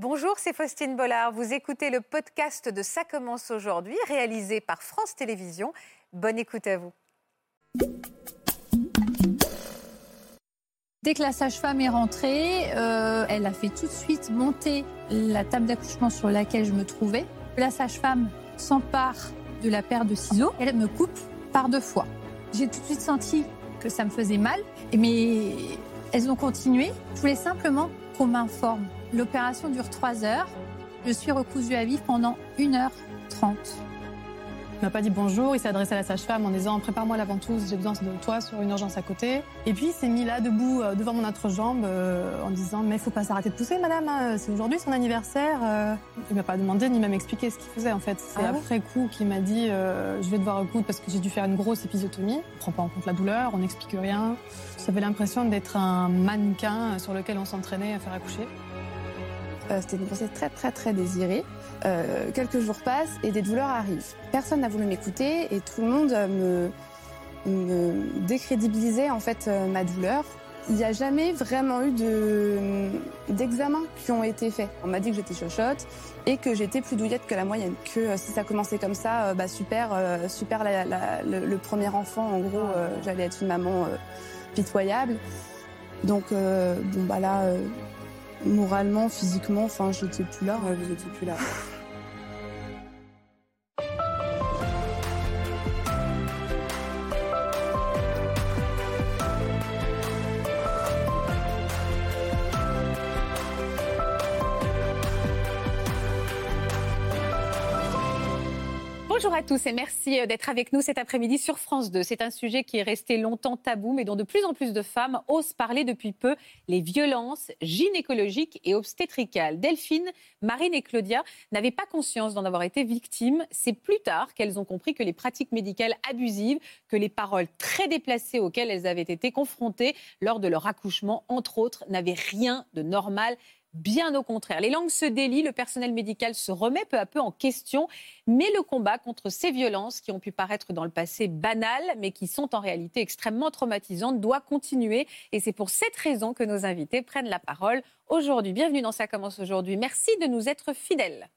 Bonjour, c'est Faustine Bollard. Vous écoutez le podcast de Ça commence aujourd'hui, réalisé par France Télévisions. Bonne écoute à vous. Dès que la sage-femme est rentrée, euh, elle a fait tout de suite monter la table d'accouchement sur laquelle je me trouvais. La sage-femme s'empare de la paire de ciseaux, elle me coupe par deux fois. J'ai tout de suite senti que ça me faisait mal, mais elles ont continué. Je voulais simplement qu'on m'informe. L'opération dure trois heures. Je suis recousue à vivre pendant 1h30. Il m'a pas dit bonjour, il s'est adressé à la sage-femme en disant prépare-moi la ventouse, j'ai besoin de toi sur une urgence à côté. Et puis il s'est mis là debout euh, devant mon entrejambe euh, en disant mais il faut pas s'arrêter de pousser madame, hein, c'est aujourd'hui son anniversaire. Euh. Il m'a pas demandé ni même expliqué ce qu'il faisait en fait. C'est Ah ouais après coup qu'il m'a dit je vais devoir recoudre parce que j'ai dû faire une grosse épisiotomie. On prend pas en compte la douleur, on n'explique rien. J'avais l'impression d'être un mannequin sur lequel on s'entraînait à faire accoucher. Euh, C'était une grossesse très très très désirée. Euh, quelques jours passent et des douleurs arrivent. Personne n'a voulu m'écouter et tout le monde euh, me, décrédibilisait en fait ma douleur. Il n'y a jamais vraiment eu de- qui ont été faits. On m'a dit que j'étais chochotte et que j'étais plus douillette que la moyenne. Que si ça commençait comme ça, bah super, super le, le premier enfant. En gros, j'allais être une maman pitoyable. Donc bon bah là, moralement, physiquement, enfin j'étais plus là. Ouais, vous plus là. Bonjour à tous et merci euh, d'être avec nous cet après-midi sur France 2. C'est un sujet qui est resté longtemps tabou, mais dont de plus en plus de femmes osent parler depuis peu, les violences gynécologiques et obstétricales. Delphine, Marine et Claudia n'avaient pas conscience d'en avoir été victimes. C'est plus tard qu'elles ont compris que les pratiques médicales abusives, que les paroles très déplacées auxquelles elles avaient été confrontées lors de leur accouchement, entre autres, n'avaient rien de normal. Bien au contraire, les langues se délient, le personnel médical se remet peu à peu en question, mais le combat contre ces violences qui ont pu paraître dans le passé banales, mais qui sont en réalité extrêmement traumatisantes, doit continuer. Et c'est pour cette raison que nos invités prennent la parole aujourd'hui. Bienvenue dans Ça commence aujourd'hui. Merci de nous être fidèles.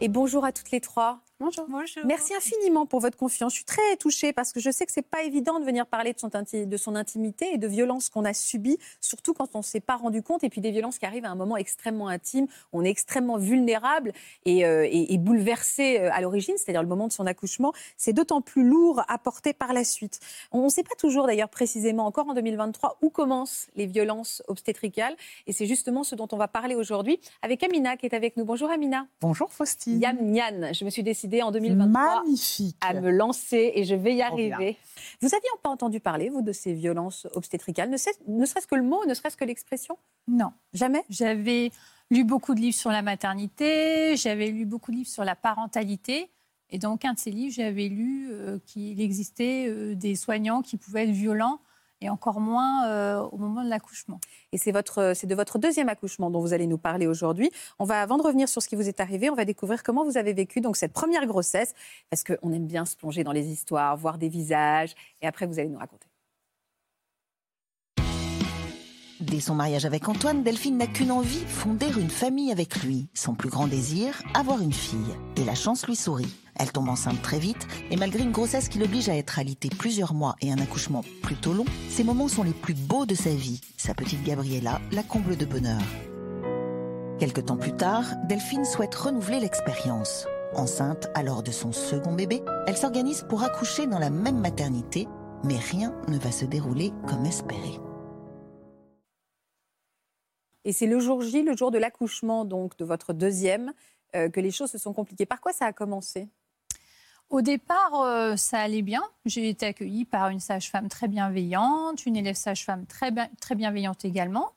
Et bonjour à toutes les trois. Bonjour. Merci infiniment pour votre confiance. Je suis très touchée parce que je sais que c'est pas évident de venir parler de son, inti- de son intimité et de violences qu'on a subies, surtout quand on ne s'est pas rendu compte, et puis des violences qui arrivent à un moment extrêmement intime. On est extrêmement vulnérable et, euh, et- et bouleversé euh, à l'origine, c'est-à-dire le moment de son accouchement. C'est d'autant plus lourd à porter par la suite. On ne sait pas toujours d'ailleurs précisément, encore en 2023, où commencent les violences obstétricales. Et c'est justement ce dont on va parler aujourd'hui avec Amina qui est avec nous. Bonjour Amina. Bonjour Faustine. Yam Nyan, je me suis décidée en 2023 Magnifique. à me lancer et je vais y arriver. Vous aviez pas entendu parler, vous, de ces violences obstétricales ne serait-ce que le mot, ne serait-ce que l'expression? Non. Jamais? J'avais lu beaucoup de livres sur la maternité, j'avais lu beaucoup de livres sur la parentalité. Et dans aucun de ces livres, j'avais lu euh, qu'il existait euh, des soignants qui pouvaient être violents, et encore moins euh, au moment de l'accouchement. Et c'est votre, c'est de votre deuxième accouchement dont vous allez nous parler aujourd'hui. On va, avant de revenir sur ce qui vous est arrivé, on va découvrir comment vous avez vécu donc cette première grossesse, parce qu'on aime bien se plonger dans les histoires, voir des visages, et après vous allez nous raconter. Dès son mariage avec Antoine, Delphine n'a qu'une envie, fonder une famille avec lui. Son plus grand désir, avoir une fille. Et la chance lui sourit. Elle tombe enceinte très vite, et malgré une grossesse qui l'oblige à être alitée plusieurs mois et un accouchement plutôt long, ces moments sont les plus beaux de sa vie. Sa petite Gabriella la comble de bonheur. Quelque temps plus tard, Delphine souhaite renouveler l'expérience. Enceinte alors de son second bébé, elle s'organise pour accoucher dans la même maternité, mais rien ne va se dérouler comme espéré. Et c'est le jour J, le jour de l'accouchement donc de votre deuxième, euh, que les choses se sont compliquées. Par quoi ça a commencé? Au départ, euh, ça allait bien. J'ai été accueillie par une sage-femme très bienveillante, une élève sage-femme très, bien- très bienveillante également.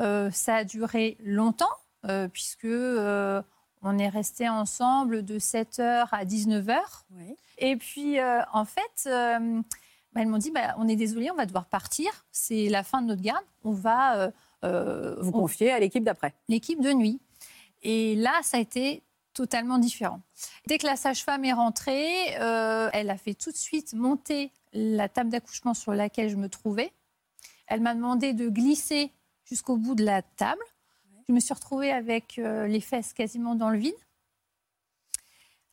Euh, ça a duré longtemps, euh, puisque on est resté ensemble de 7h à 19h. Oui. Et puis, en fait, bah, elles m'ont dit bah, on est désolé, on va devoir partir. C'est la fin de notre garde. On va euh, Vous on- confiez à l'équipe d'après. l'équipe de nuit. Et là, ça a été totalement différent. Dès que la sage-femme est rentrée, euh, elle a fait tout de suite monter la table d'accouchement sur laquelle je me trouvais. Elle m'a demandé de glisser jusqu'au bout de la table. Je me suis retrouvée avec euh, les fesses quasiment dans le vide.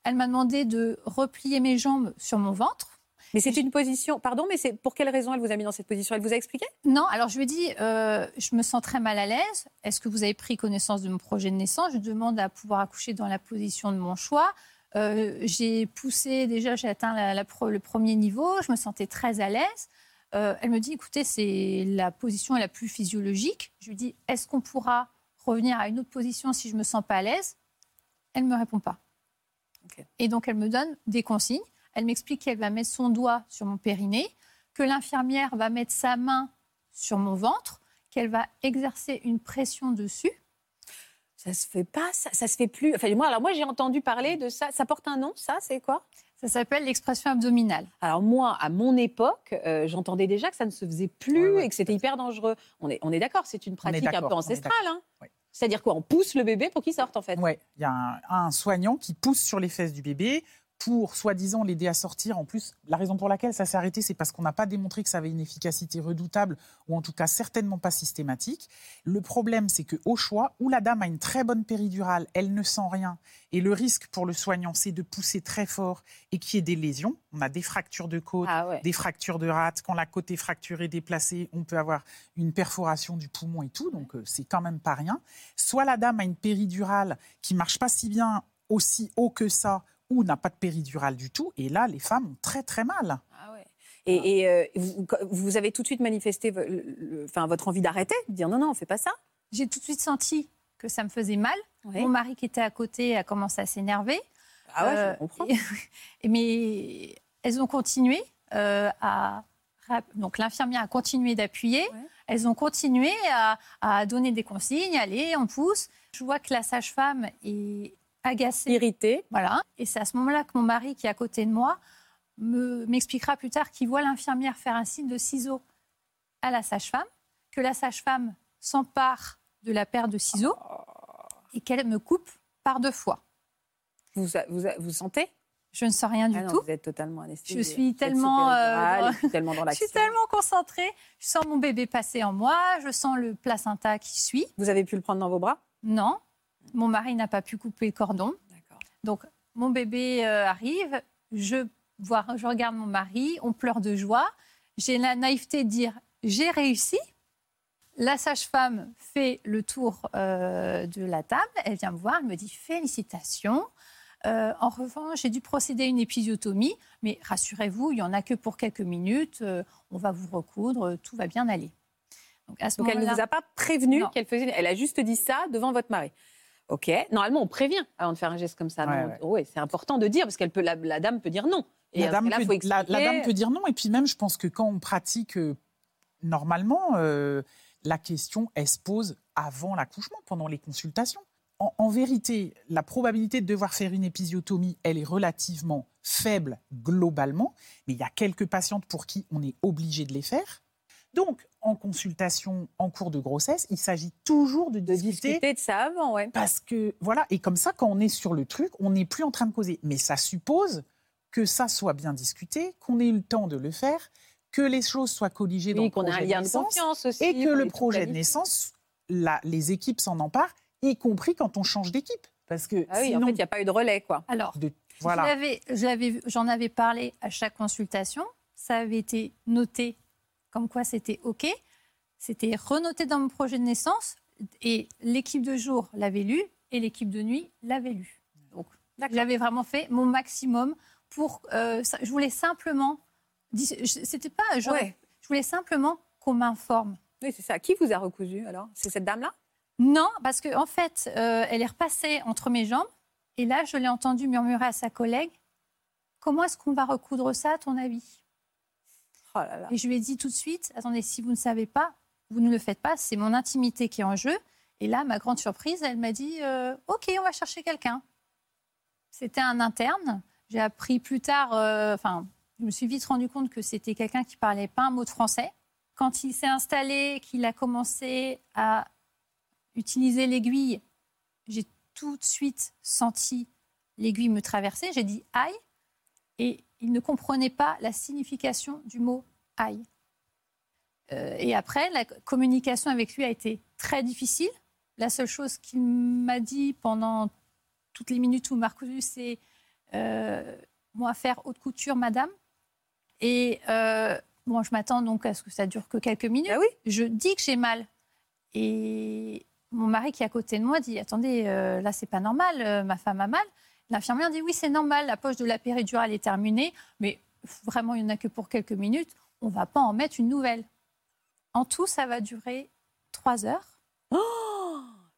Elle m'a demandé de replier mes jambes sur mon ventre. Mais c'est une position. Pardon, mais c'est pour quelle raison elle vous a mis dans cette position? Elle vous a expliqué? Non, alors je lui ai dit, euh, je me sens très mal à l'aise. Est-ce que vous avez pris connaissance de mon projet de naissance? Je demande à pouvoir accoucher dans la position de mon choix. Euh, j'ai poussé, déjà j'ai atteint la- la pro- le premier niveau, je me sentais très à l'aise. Euh, elle me dit, écoutez, c'est la position la plus physiologique. Je lui dis, est-ce qu'on pourra revenir à une autre position si je me sens pas à l'aise? Elle ne me répond pas. Et donc elle me donne des consignes. Elle m'explique qu'elle va mettre son doigt sur mon périnée, que l'infirmière va mettre sa main sur mon ventre, qu'elle va exercer une pression dessus. Ça se fait pas, ça, ça se fait plus. Enfin, moi, alors moi, j'ai entendu parler de ça. Ça porte un nom, ça, c'est quoi? Ça s'appelle l'expression abdominale. Alors moi, à mon époque, euh, j'entendais déjà que ça ne se faisait plus Ouais, ouais, et que c'était hyper dangereux. On est, on est d'accord, c'est une pratique un peu ancestrale. Hein. C'est-à-dire quoi? On pousse le bébé pour qu'il sorte, en fait? Ouais, il y a un, un soignant qui pousse sur les fesses du bébé pour soi-disant l'aider à sortir. En plus, la raison pour laquelle ça s'est arrêté, c'est parce qu'on n'a pas démontré que ça avait une efficacité redoutable, ou en tout cas certainement pas systématique. Le problème, c'est que au choix, où la dame a une très bonne péridurale, elle ne sent rien, et le risque pour le soignant, c'est de pousser très fort et qu'il y ait des lésions. On a des fractures de côte, Ah ouais. des fractures de rate. Quand la côte est fracturée, déplacée, on peut avoir une perforation du poumon et tout. Donc, euh, c'est quand même pas rien. Soit la dame a une péridurale qui marche pas si bien, aussi haut que ça, ou n'a pas de péridurale du tout. Et là, les femmes ont très, très mal. Ah ouais. Et, et, euh, vous, vous avez tout de suite manifesté vo- le- le- enfin, votre envie d'arrêter, de dire non, non, on fait pas ça. J'ai tout de suite senti que ça me faisait mal. Oui. Mon mari qui était à côté a commencé à s'énerver. Ah ouais, Euh, je comprends. et- et- mais elles ont continué euh, à. Donc l'infirmière a continué d'appuyer. Ouais. Elles ont continué à, à donner des consignes. Allez, on pousse. Je vois que la sage-femme est agacée. Irrité. Voilà. Et c'est à ce moment-là que mon mari, qui est à côté de moi, me- m'expliquera plus tard qu'il voit l'infirmière faire un signe de ciseaux à la sage-femme, que la sage-femme s'empare de la paire de ciseaux et qu'elle me coupe par deux fois. Vous, vous, vous sentez? Je ne sens rien du Ah non, tout. Vous êtes totalement anesthésié. Je suis tellement, euh, tellement dans Je suis tellement concentrée. Je sens mon bébé passer en moi. Je sens le placenta qui suit. Vous avez pu le prendre dans vos bras? Non, mon mari n'a pas pu couper le cordon. Donc, mon bébé euh, arrive, je, vois, je regarde mon mari, on pleure de joie. J'ai la naïveté de dire j'ai réussi. La sage-femme fait le tour euh, de la table, elle vient me voir, elle me dit félicitations. Euh, en revanche, j'ai dû procéder à une épisiotomie, mais rassurez-vous, il n'y en a que pour quelques minutes. euh, on va vous recoudre, tout va bien aller. Donc, à ce Donc elle ne vous a pas prévenu qu'elle faisait. Elle a juste dit ça devant votre mari. Ok. Normalement, on prévient avant de faire un geste comme ça. Ouais, ouais. Ouais, c'est important de dire parce qu'elle peut. La, la dame peut dire non. Et la, dame peut, faut la- dame peut dire non. Et puis même, je pense que quand on pratique euh, normalement, euh, la question, elle se pose avant l'accouchement, pendant les consultations. En, en vérité, la probabilité de devoir faire une épisiotomie, elle est relativement faible globalement, mais il y a quelques patientes pour qui on est obligé de les faire. Donc, en consultation, en cours de grossesse, il s'agit toujours de, de discuter discuter de ça avant, ouais. parce que, voilà, et comme ça, quand on est sur le truc, on n'est plus en train de causer. Mais ça suppose que ça soit bien discuté, qu'on ait eu le temps de le faire, que les choses soient colligées dans le qu'on ait un projet lien de de naissance, confiance aussi. et que le projet de naissance, la- les équipes s'en emparent, y compris quand on change d'équipe. Parce que Ah oui, sinon, en fait, il n'y a pas eu de relais, quoi. Alors, de- voilà. je J'en avais parlé à chaque consultation. Ça avait été noté comme quoi c'était OK. C'était renoté dans mon projet de naissance et l'équipe de jour l'avait lu et l'équipe de nuit l'avait lu. Donc, j'avais vraiment fait mon maximum pour. euh, je voulais simplement. C'était pas. genre- Ouais. Je voulais simplement qu'on m'informe. Oui, c'est ça. Qui vous a recousu alors? C'est cette dame-là? Non, parce qu'en en fait, euh, elle est repassée entre mes jambes. Et là, je l'ai entendu murmurer à sa collègue Comment est-ce qu'on va recoudre ça, à ton avis? Oh. Et je lui ai dit tout de suite Attendez, si vous ne savez pas, vous ne le faites pas, c'est mon intimité qui est en jeu. Et là, ma grande surprise, elle m'a dit euh, Ok, on va chercher quelqu'un. C'était un interne. J'ai appris plus tard, euh, enfin, je me suis vite rendu compte que c'était quelqu'un qui parlait pas un mot de français. Quand il s'est installé, qu'il a commencé à utiliser l'aiguille, j'ai tout de suite senti l'aiguille me traverser. J'ai dit aïe. Et il ne comprenait pas la signification du mot aïe. Euh, et après, la communication avec lui a été très difficile. La seule chose qu'il m'a dit pendant toutes les minutes où Marc c'est euh, moi faire haute couture, madame. Et euh, bon, je m'attends donc à ce que ça dure que quelques minutes. Ah oui Je dis que j'ai mal. Et mon mari qui est à côté de moi dit Attendez, euh, là, c'est pas normal, ma femme a mal. L'infirmière dit Oui, c'est normal, la poche de la péridurale est terminée, mais vraiment, il n'y en a que pour quelques minutes. On va pas en mettre une nouvelle. En tout, ça va durer trois heures.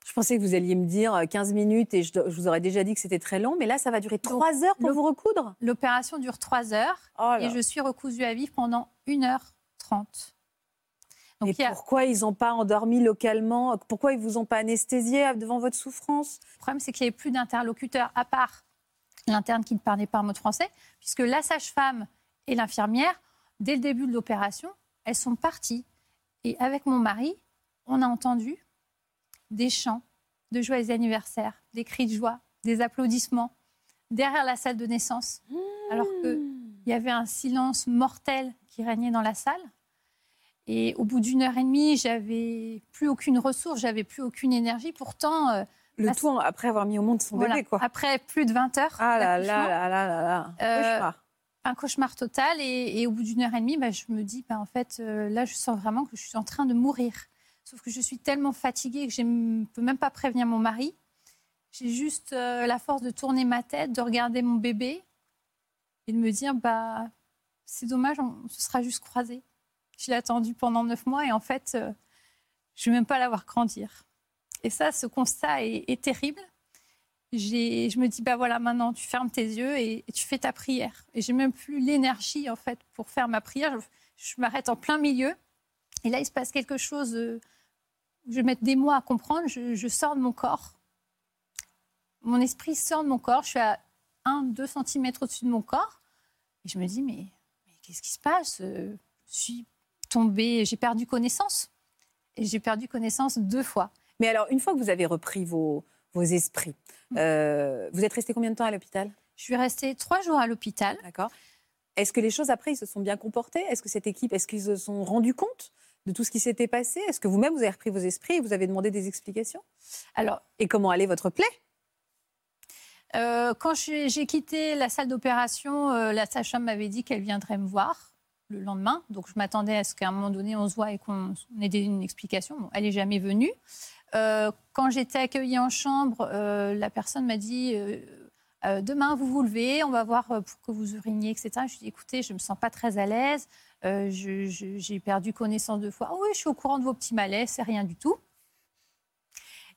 Je pensais que vous alliez me dire euh, 15 minutes et je, je vous aurais déjà dit que c'était très long, mais là, ça va durer 3 heures pour vous recoudre? L'opération dure trois heures Oh et je suis recousue à vivre pendant 1h30. Donc, Et a- pourquoi ils n'ont pas endormi localement Pourquoi ils vous ont pas anesthésié devant votre souffrance? Le problème, c'est qu'il n'y avait plus d'interlocuteurs à part l'interne qui ne parlait pas un mot de français, puisque la sage-femme et l'infirmière, dès le début de l'opération, elles sont parties. Et avec mon mari, on a entendu des chants de joyeux anniversaire, des cris de joie, des applaudissements derrière la salle de naissance, alors qu'il y avait un silence mortel qui régnait dans la salle. Et au bout d'une heure et demie, j'avais plus aucune ressource, j'avais plus aucune énergie. Pourtant, euh, Le tout après avoir mis au monde son voilà, bébé, quoi. après plus de 20 heures, Ah là là là là là là. Euh, Cauchemar. un cauchemar total. Et, et au bout d'une heure et demie, bah, je me dis, bah, en fait, euh, là, je sens vraiment que je suis en train de mourir. Sauf que je suis tellement fatiguée que je ne peux même pas prévenir mon mari. J'ai juste euh, la force de tourner ma tête, de regarder mon bébé et de me dire, bah, c'est dommage, on se sera juste croisés. Je l'ai attendu pendant neuf mois et en fait, euh, je ne vais même pas la voir grandir. Et ça, ce constat est, terrible. Je me dis, bah voilà, maintenant, tu fermes tes yeux et, tu fais ta prière. Et j'ai même plus l'énergie, en fait, pour faire ma prière. Je, m'arrête en plein milieu. Et là, il se passe quelque chose. euh, je vais mettre des mots à comprendre. Je, sors de mon corps. Mon esprit sort de mon corps. Je suis à 1-2 cm au-dessus de mon corps. Et je me dis, mais, mais qu'est-ce qui se passe? Euh, Je suis tombée, j'ai perdu connaissance. Et j'ai perdu connaissance deux fois. Mais alors, une fois que vous avez repris vos, vos esprits, Mm. euh, vous êtes resté combien de temps à l'hôpital? Je suis restée trois jours à l'hôpital. D'accord. Est-ce que les choses après, ils se sont bien comportés Est-ce que cette équipe, est-ce qu'ils se sont rendus compte de tout ce qui s'était passé? Est-ce que vous-même, vous avez repris vos esprits et vous avez demandé des explications? Alors, Et comment allait votre plaie? Euh, quand j'ai j'ai quitté la salle d'opération, euh, la sage-femme m'avait dit qu'elle viendrait me voir le lendemain. Donc, je m'attendais à ce qu'à un moment donné, on se voit et qu'on on ait une explication. Bon, elle n'est jamais venue. Euh, quand j'étais accueillie en chambre, euh, la personne m'a dit euh, Demain, vous vous levez, on va voir pour que vous uriniez, etc. Je lui ai dit Écoutez, je ne me sens pas très à l'aise. J'ai perdu connaissance de fois. Ah oui, je suis au courant de vos petits malaises, c'est rien du tout.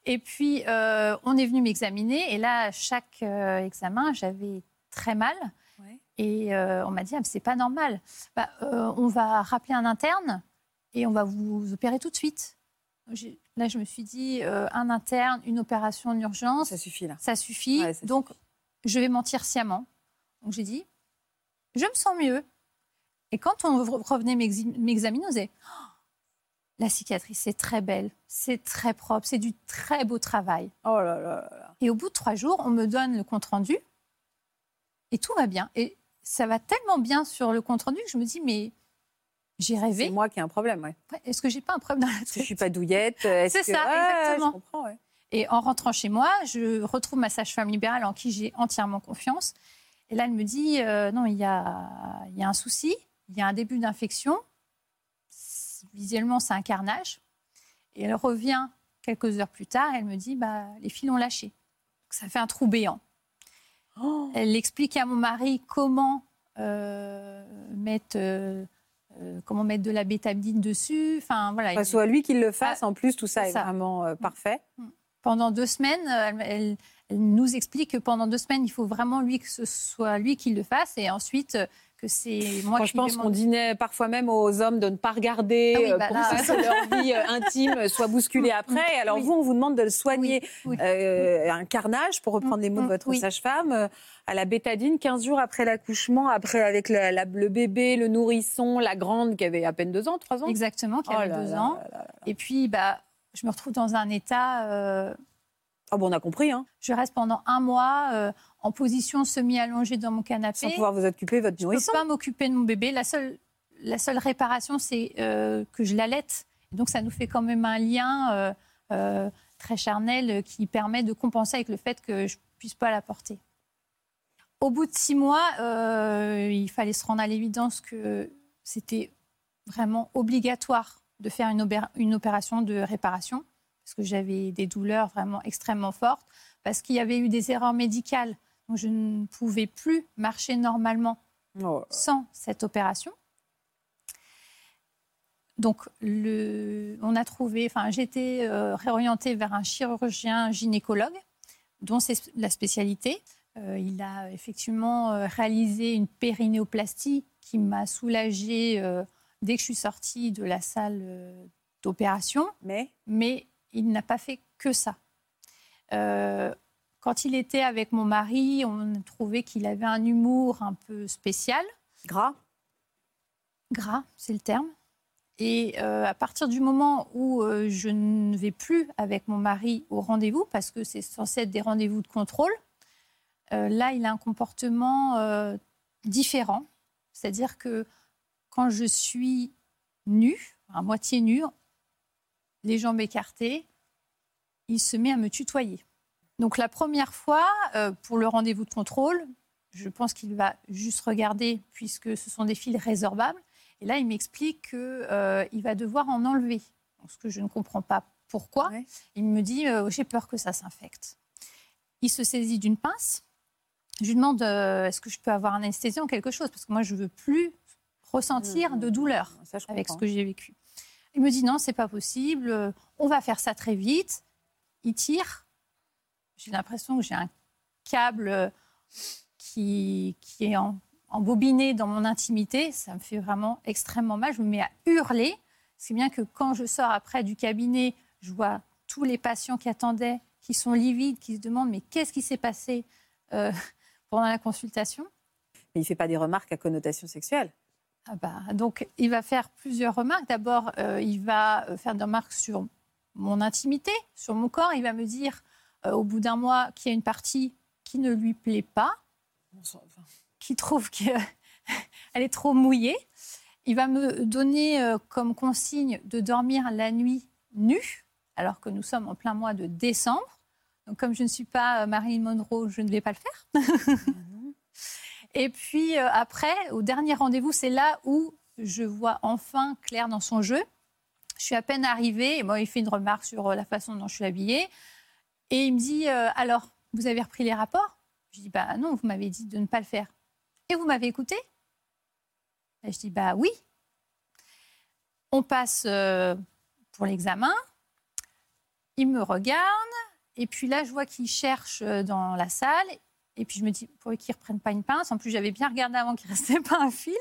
Et puis, on est venu m'examiner. Et là, chaque examen, j'avais très mal. Et euh, on m'a dit, ah, c'est pas normal. Bah, euh, on va rappeler un interne et on va vous opérer tout de suite. Là, je me suis dit, euh, un interne, une opération en urgence, Ça suffit là. ça suffit. Ouais, ça Donc, suffit. je vais mentir sciemment. Donc, j'ai dit, je me sens mieux. Et quand on re- revenait m'examiner, on disait, Oh, la cicatrice, c'est très belle, c'est très propre, c'est du très beau travail. Oh là là. Et au bout de trois jours, on me donne le compte-rendu et tout va bien. Et ça va tellement bien sur le compte-rendu que je me dis, mais j'ai C'est rêvé. moi qui ai un problème, ouais. Ouais, Est-ce que j'ai pas un problème dans la Est-ce que je tête suis pas douillette Est-ce C'est que- ça, Ouais, exactement. Je comprends, ouais. Et en rentrant chez moi, je retrouve ma sage-femme libérale en qui j'ai entièrement confiance. Et là, elle me dit euh, non, il y a, il y a un souci, il y a un début d'infection. C'est- Visuellement, c'est un carnage. Et elle revient quelques heures plus tard. Elle me dit bah, les fils ont lâché. Donc, ça fait un trou béant. Oh. Elle explique à mon mari comment euh, mettre. euh, euh, comment mettre de la bétamine dessus. Enfin, voilà. Enfin, soit lui qui le fasse, en plus, tout ça est vraiment euh, parfait. pendant deux semaines, elle, elle- elle nous explique que pendant deux semaines, il faut vraiment lui que ce soit lui qui le fasse et ensuite que c'est moi qui je pense qu'on dînait parfois même aux hommes de ne pas regarder Ah oui, euh, bah pour que leur vie euh, intime soit bousculée après. Et alors Oui. vous, on vous demande de le soigner. Oui. Euh, un carnage, pour reprendre les mots de Mm, votre sage-femme, euh, à la bétadine, 15 jours après l'accouchement, après avec la- la- le bébé, le nourrisson, la grande qui avait à peine deux ans, trois ans. Exactement, qui Oh avait là deux là ans. là. Et puis, bah, je me retrouve dans un état. euh, Ah bon, on a compris, hein, je reste pendant un mois euh, en position semi-allongée dans mon canapé. sans pouvoir vous occuper de votre Je ne nourrisson. peux pas m'occuper de mon bébé. La seule, la seule réparation, c'est euh, que je l'allaite. Donc ça nous fait quand même un lien euh, très charnel qui permet de compenser avec le fait que je puisse pas la porter. Au bout de six mois, il fallait se rendre à l'évidence que c'était vraiment obligatoire de faire une opération de réparation parce que j'avais des douleurs vraiment extrêmement fortes, parce qu'il y avait eu des erreurs médicales. Donc je ne pouvais plus marcher normalement Oh. sans cette opération. Donc, le, on a trouvé, enfin, été euh, réorientée vers un chirurgien gynécologue, dont c'est la spécialité. Euh, il a effectivement euh, réalisé une périnéoplastie qui m'a soulagée dès que je suis sortie de la salle d'opération Mais? Mais il n'a pas fait que ça. Euh, quand il était avec mon mari, on a trouvé qu'il avait un humour un peu spécial, gras gras, c'est le terme. Et euh, à partir du moment où euh, je ne vais plus avec mon mari au rendez-vous, parce que c'est censé être des rendez-vous de contrôle, euh, là, il a un comportement différent. C'est-à-dire que quand je suis nue, à moitié nue, les jambes écartées, il se met à me tutoyer. Donc la première fois, euh, pour le rendez-vous de contrôle, je pense qu'il va juste regarder, puisque ce sont des fils résorbables. Et là, il m'explique qu'il va devoir en enlever. Donc, ce que je ne comprends pas pourquoi. Ouais. Il me dit euh, J'ai peur que ça s'infecte. Il se saisit d'une pince. Je lui demande euh, Est-ce que je peux avoir un anesthésie ou quelque chose? Parce que moi, je ne veux plus ressentir Mmh, de douleur Ça, je avec ce que j'ai vécu. Il me dit non, c'est pas possible, euh, on va faire ça très vite. Il tire. J'ai l'impression que j'ai un câble euh, qui, qui est en- embobiné dans mon intimité. Ça me fait vraiment extrêmement mal. Je me mets à hurler. C'est bien que quand je sors après du cabinet, je vois tous les patients qui attendaient, qui sont livides, qui se demandent mais qu'est-ce qui s'est passé euh, pendant la consultation? Mais il fait pas des remarques à connotation sexuelle. Ah bah, donc, il va faire plusieurs remarques. D'abord, euh, il va euh, faire des remarques sur mon intimité, sur mon corps. Il va me dire, euh, au bout d'un mois, qu'il y a une partie qui ne lui plaît pas, qui trouve qu'elle est trop mouillée. Il va me donner euh, comme consigne de dormir la nuit nue, alors que nous sommes en plein mois de décembre. Donc, comme je ne suis pas Marilyn Monroe, je ne vais pas le faire. Et puis euh, après, au dernier rendez-vous, c'est là où je vois enfin clair dans son jeu. Je suis à peine arrivée, et moi, il fait une remarque sur euh, la façon dont je suis habillée. Et il me dit euh, Alors, vous avez repris les rapports? Je dis Bah non, vous m'avez dit de ne pas le faire. Et vous m'avez écouté? Et je dis Bah oui. On passe pour l'examen. Il me regarde. Et puis là, je vois qu'il cherche dans la salle. Et puis je me dis, pour qu'ils ne reprennent pas une pince. En plus, j'avais bien regardé avant qu'il ne restait pas un fil.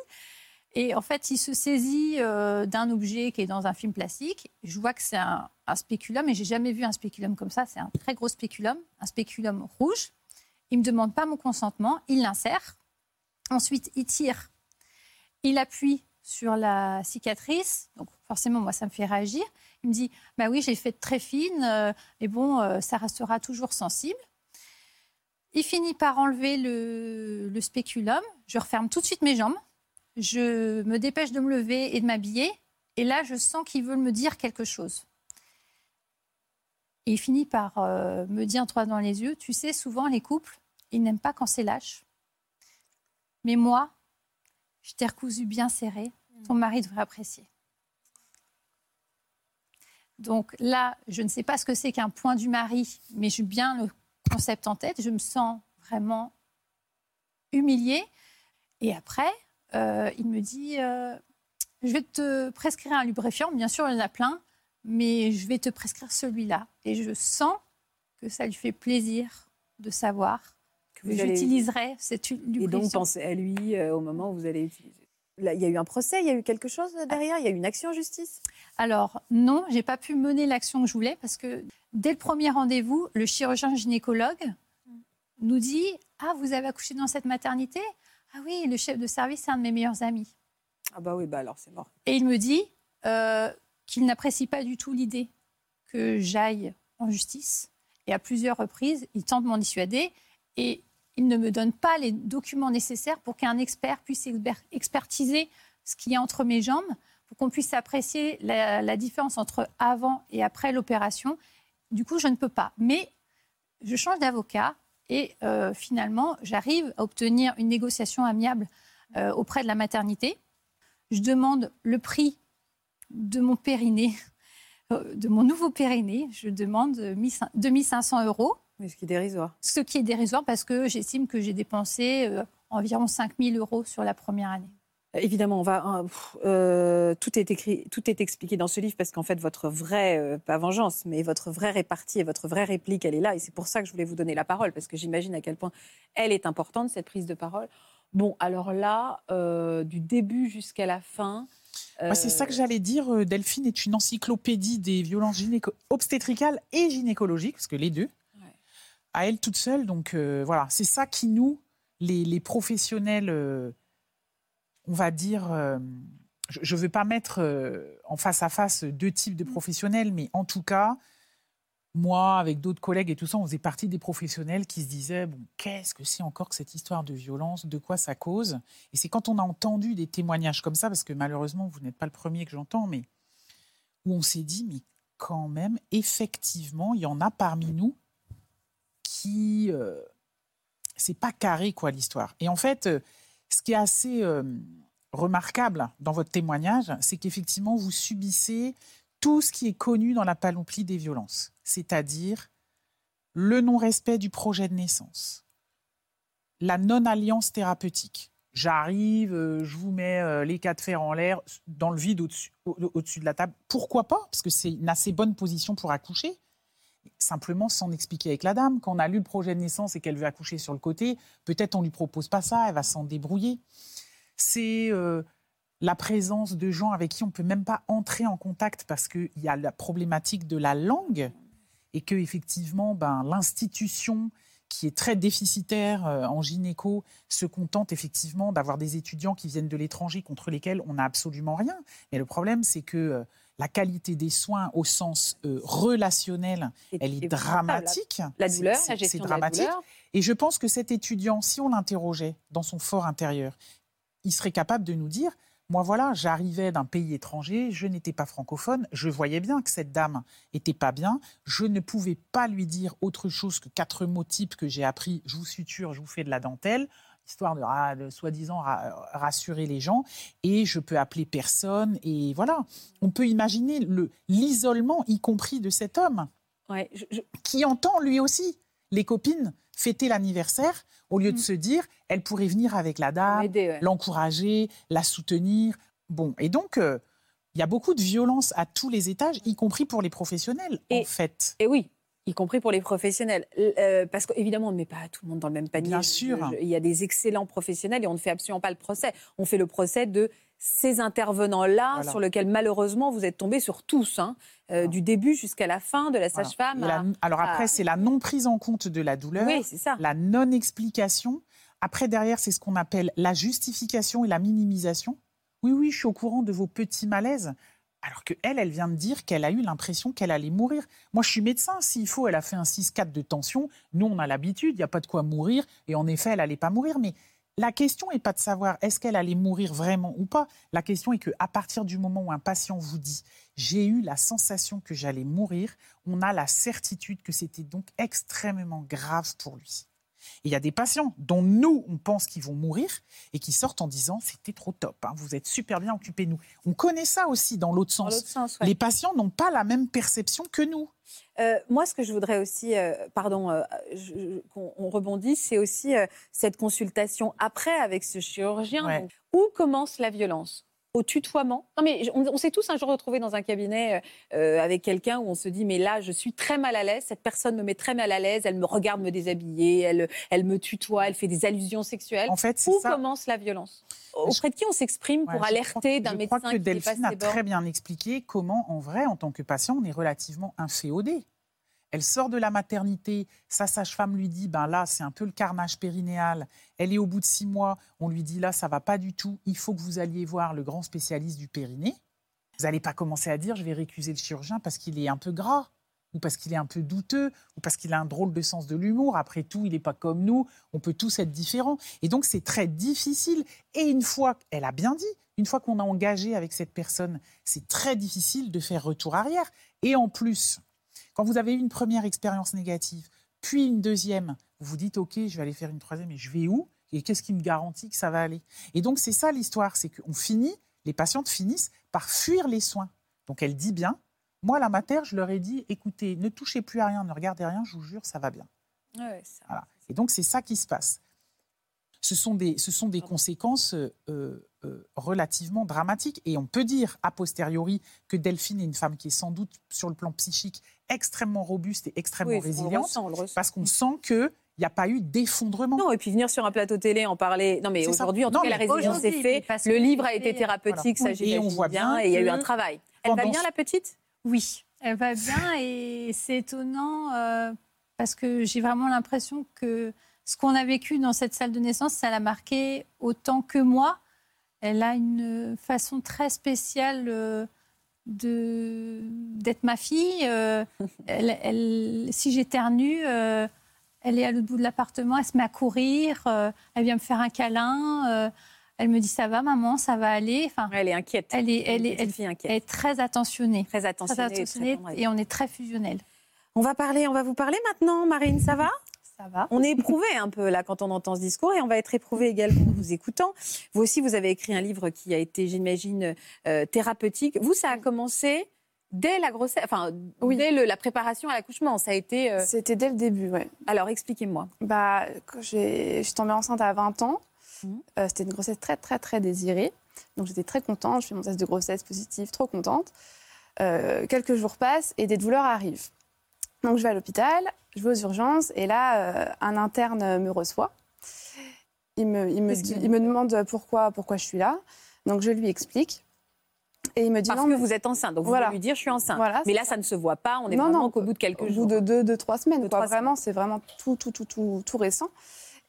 Et en fait, il se saisit euh, d'un objet qui est dans un film plastique. Je vois que c'est un, spéculum, et j'ai jamais vu un spéculum comme ça. C'est un très gros spéculum, un spéculum rouge. Il me demande pas mon consentement, il l'insère. Ensuite, il tire, il appuie sur la cicatrice. Donc forcément, moi, ça me fait réagir. Il me dit, bah oui, j'ai fait très fine, euh, mais bon, euh, ça restera toujours sensible. Il finit par enlever le, le spéculum. Je referme tout de suite mes jambes. Je me dépêche de me lever et de m'habiller. Et là, je sens qu'il veut me dire quelque chose. Et il finit par euh, me dire droit dans les yeux, tu sais, souvent les couples, ils n'aiment pas quand c'est lâche. Mais moi, je t'ai recousu bien serré. Ton mari devrait apprécier. Donc là, je ne sais pas ce que c'est qu'un point du mari, mais j'ai bien le concept en tête. Je me sens vraiment humiliée. Et après, euh, il me dit euh, Je vais te prescrire un lubrifiant. Bien sûr, il y en a plein, mais je vais te prescrire celui-là. Et je sens que ça lui fait plaisir de savoir que allez- j'utiliserai cette Et lubrifiant. donc, pensez à lui euh, au moment où vous allez utiliser. Là, il y a eu un procès, il y a eu quelque chose derrière, il y a eu une action en justice? Alors non, j'ai pas pu mener l'action que je voulais parce que dès le premier rendez-vous, le chirurgien gynécologue nous dit ah vous avez accouché dans cette maternité? Ah oui le chef de service c'est un de mes meilleurs amis Ah bah oui, bah alors c'est mort. et il me dit euh, qu'il n'apprécie pas du tout l'idée que j'aille en justice et à plusieurs reprises il tente de m'en dissuader et il ne me donne pas les documents nécessaires pour qu'un expert puisse exper- expertiser ce qui est entre mes jambes pour qu'on puisse apprécier la, la différence entre avant et après l'opération. Du coup, je ne peux pas. Mais je change d'avocat et euh, finalement, j'arrive à obtenir une négociation amiable euh, auprès de la maternité. Je demande le prix de mon périnée, euh, de mon nouveau périnée. Je demande 2500 euros. Mais ce qui est dérisoire. Ce qui est dérisoire parce que j'estime que j'ai dépensé environ 5000 euros sur la première année. Évidemment, on va, euh, tout, est écrit, tout est expliqué dans ce livre parce qu'en fait, votre vraie, euh, pas vengeance, mais votre vraie répartie et votre vraie réplique, elle est là. Et c'est pour ça que je voulais vous donner la parole parce que j'imagine à quel point elle est importante, cette prise de parole. Bon, alors là, euh, du début jusqu'à la fin. c'est ça que j'allais dire. Delphine est une encyclopédie des violences obstétricales et gynécologiques, parce que les deux, à elle toute seule. Donc voilà, c'est ça qui nous, les, les professionnels on va dire, euh, je ne veux pas mettre euh, en face à face deux types de mm. professionnels, mais en tout cas, moi, avec d'autres collègues et tout ça, on faisait partie des professionnels qui se disaient bon, qu'est-ce que c'est encore que cette histoire de violence? De quoi ça cause? Et c'est quand on a entendu des témoignages comme ça, parce que malheureusement, vous n'êtes pas le premier que j'entends, mais où on s'est dit mais quand même, effectivement, il y en a parmi nous qui euh, c'est pas carré quoi l'histoire. Et en fait, ce qui est assez euh, remarquable dans votre témoignage, c'est qu'effectivement, vous subissez tout ce qui est connu dans la panoplie des violences, c'est-à-dire le non-respect du projet de naissance, la non-alliance thérapeutique. J'arrive, euh, je vous mets euh, les cas de fer en l'air, dans le vide au-dessus de la table. Pourquoi pas? Parce que c'est une assez bonne position pour accoucher simplement sans expliquer avec la dame. Quand on a lu le projet de naissance et qu'elle veut accoucher sur le côté, peut-être on lui propose pas ça, elle va s'en débrouiller. C'est euh, la présence de gens avec qui on peut même pas entrer en contact parce qu'il y a la problématique de la langue et que effectivement, ben, l'institution qui est très déficitaire euh, en gynéco se contente effectivement d'avoir des étudiants qui viennent de l'étranger contre lesquels on n'a absolument rien. Mais le problème, c'est que euh, la qualité des soins au sens euh, relationnel, elle est dramatique. La, douleur, la gestion c'est dramatique. Et je pense que cet étudiant, si on l'interrogeait dans son fort intérieur, il serait capable de nous dire moi, voilà, j'arrivais d'un pays étranger, je n'étais pas francophone, je voyais bien que cette dame était pas bien, je ne pouvais pas lui dire autre chose que quatre mots types que j'ai appris je vous suture, je vous fais de la dentelle histoire de, soi-disant rassurer les gens, et je peux appeler personne, et voilà. On peut imaginer le, l'isolement, y compris de cet homme, qui entend lui aussi les copines fêter l'anniversaire, au lieu de mm. se dire, elle pourrait venir avec la dame, l'encourager, la soutenir. Bon, et donc... Euh, il y a beaucoup de violence à tous les étages, y compris pour les professionnels, en fait. Et oui, y compris pour les professionnels. Euh, parce qu'évidemment, on ne met pas tout le monde dans le même panier. Bien sûr. il y a des excellents professionnels et on ne fait absolument pas le procès. On fait le procès de ces intervenants-là sur lesquels malheureusement vous êtes tombés sur tous, hein, euh, du début jusqu'à la fin de la sage-femme. Alors après, c'est la non prise en compte de la douleur, oui, ça. la non explication. Après, derrière, c'est ce qu'on appelle la justification et la minimisation. Oui, oui, je suis au courant de vos petits malaises. Alors qu'elle, elle vient de dire qu'elle a eu l'impression qu'elle allait mourir. Moi, je suis médecin. S'il faut, elle a fait un 6-4 de tension. Nous, on a l'habitude, il n'y a pas de quoi mourir. Et en effet, elle n'allait pas mourir. Mais la question n'est pas de savoir est-ce qu'elle allait mourir vraiment ou pas. La question est qu'à partir du moment où un patient vous dit j'ai eu la sensation que j'allais mourir, on a la certitude que c'était donc extrêmement grave pour lui il y a des patients dont nous, on pense qu'ils vont mourir et qui sortent en disant c'était trop top, hein, vous êtes super bien occupés, nous. On connaît ça aussi dans l'autre sens. Les patients n'ont pas la même perception que nous. Euh, moi, ce que je voudrais aussi, euh, pardon, euh, qu'on rebondisse, c'est aussi cette consultation après avec ce chirurgien. Où commence la violence? Au tutoiement. Non, mais on, s'est tous un jour retrouvés dans un cabinet euh, euh, avec quelqu'un où on se dit mais là je suis très mal à l'aise, cette personne me met très mal à l'aise, elle me regarde me déshabiller, elle, elle me tutoie, elle fait des allusions sexuelles. En fait, où ça. commence la violence Auprès de qui on s'exprime pour alerter d'un médecin Je crois que Delphine a très bien expliqué comment, en vrai, en tant que patient, on est relativement inféodé. Elle sort de la maternité, sa sage-femme lui dit ben là, c'est un peu le carnage périnéal. Elle est au bout de six mois, on lui dit là, ça va pas du tout, il faut que vous alliez voir le grand spécialiste du périnée. Vous n'allez pas commencer à dire je vais récuser le chirurgien parce qu'il est un peu gras ou parce qu'il est un peu douteux, ou parce qu'il a un drôle de sens de l'humour. Après tout, il n'est pas comme nous, on peut tous être différents. Et donc, c'est très difficile. Et une fois, elle a bien dit, une fois qu'on a engagé avec cette personne, c'est très difficile de faire retour arrière. Et en plus, quand vous avez eu une première expérience négative, puis une deuxième, vous vous dites, OK, je vais aller faire une troisième, et je vais où? Et qu'est-ce qui me garantit que ça va aller? Et donc, c'est ça l'histoire, c'est qu'on finit, les patientes finissent par fuir les soins. Donc, elle dit bien, moi, la mater, je leur ai dit, écoutez, ne touchez plus à rien, ne regardez rien, je vous jure, ça va bien. Et donc, c'est ça qui se passe. Ce sont des, ce sont des conséquences euh, euh, relativement dramatiques. Et on peut dire, a posteriori, que Delphine est une femme qui est sans doute, sur le plan psychique, extrêmement robuste et extrêmement résiliente. Parce qu'on sent que il n'y a pas eu d'effondrement. Non, et puis venir sur un plateau télé, en parler. Non, mais aujourd'hui, en tout cas, la résilience est faite. Le livre a été thérapeutique, ça, j'ai on voit bien, et il y a eu un travail. Elle va bien, la petite? Oui, elle va bien, et c'est étonnant euh, parce que j'ai vraiment l'impression que ce qu'on a vécu dans cette salle de naissance, ça l'a marqué autant que moi. Elle a une façon très spéciale. Euh, d'être ma fille. Euh, elle, si j'éternue, euh, elle est à l'autre bout de l'appartement, elle se met à courir, euh, elle vient me faire un câlin. elle me dit ça va maman, ça va aller? Enfin, elle est inquiète. Elle est, elle est, elle, est très attentionnée. Très attentionnée. et on est très fusionnels. On va parler, on va vous parler maintenant, Marine, ça va? Ça va. On est éprouvé un peu là quand on entend ce discours et on va être éprouvé également en vous écoutant. Vous aussi, vous avez écrit un livre qui a été, j'imagine, euh, thérapeutique. Vous, ça a commencé dès la grossesse, enfin dès la préparation à l'accouchement. Ça a été. Euh, C'était dès le début, ouais. Alors expliquez-moi. Bah, je suis tombée enceinte à 20 ans. Mmh. Euh, c'était une grossesse très très très désirée. Donc j'étais très contente. Je fais mon test de grossesse positive, trop contente. quelques jours passent et des douleurs arrivent. Donc je vais à l'hôpital, je vais aux urgences et là, euh, un interne me reçoit. Il me, il me, il me demande pourquoi, pourquoi je suis là. Donc je lui explique. Et il me dit Parce que vous êtes enceinte, donc vous pouvez lui dire je suis enceinte. mais là, ça. ne se voit pas, on est vraiment qu'au bout de quelques jours. Au bout de deux, deux trois semaines. quoi. vraiment, c'est vraiment tout, tout, tout, tout, tout récent.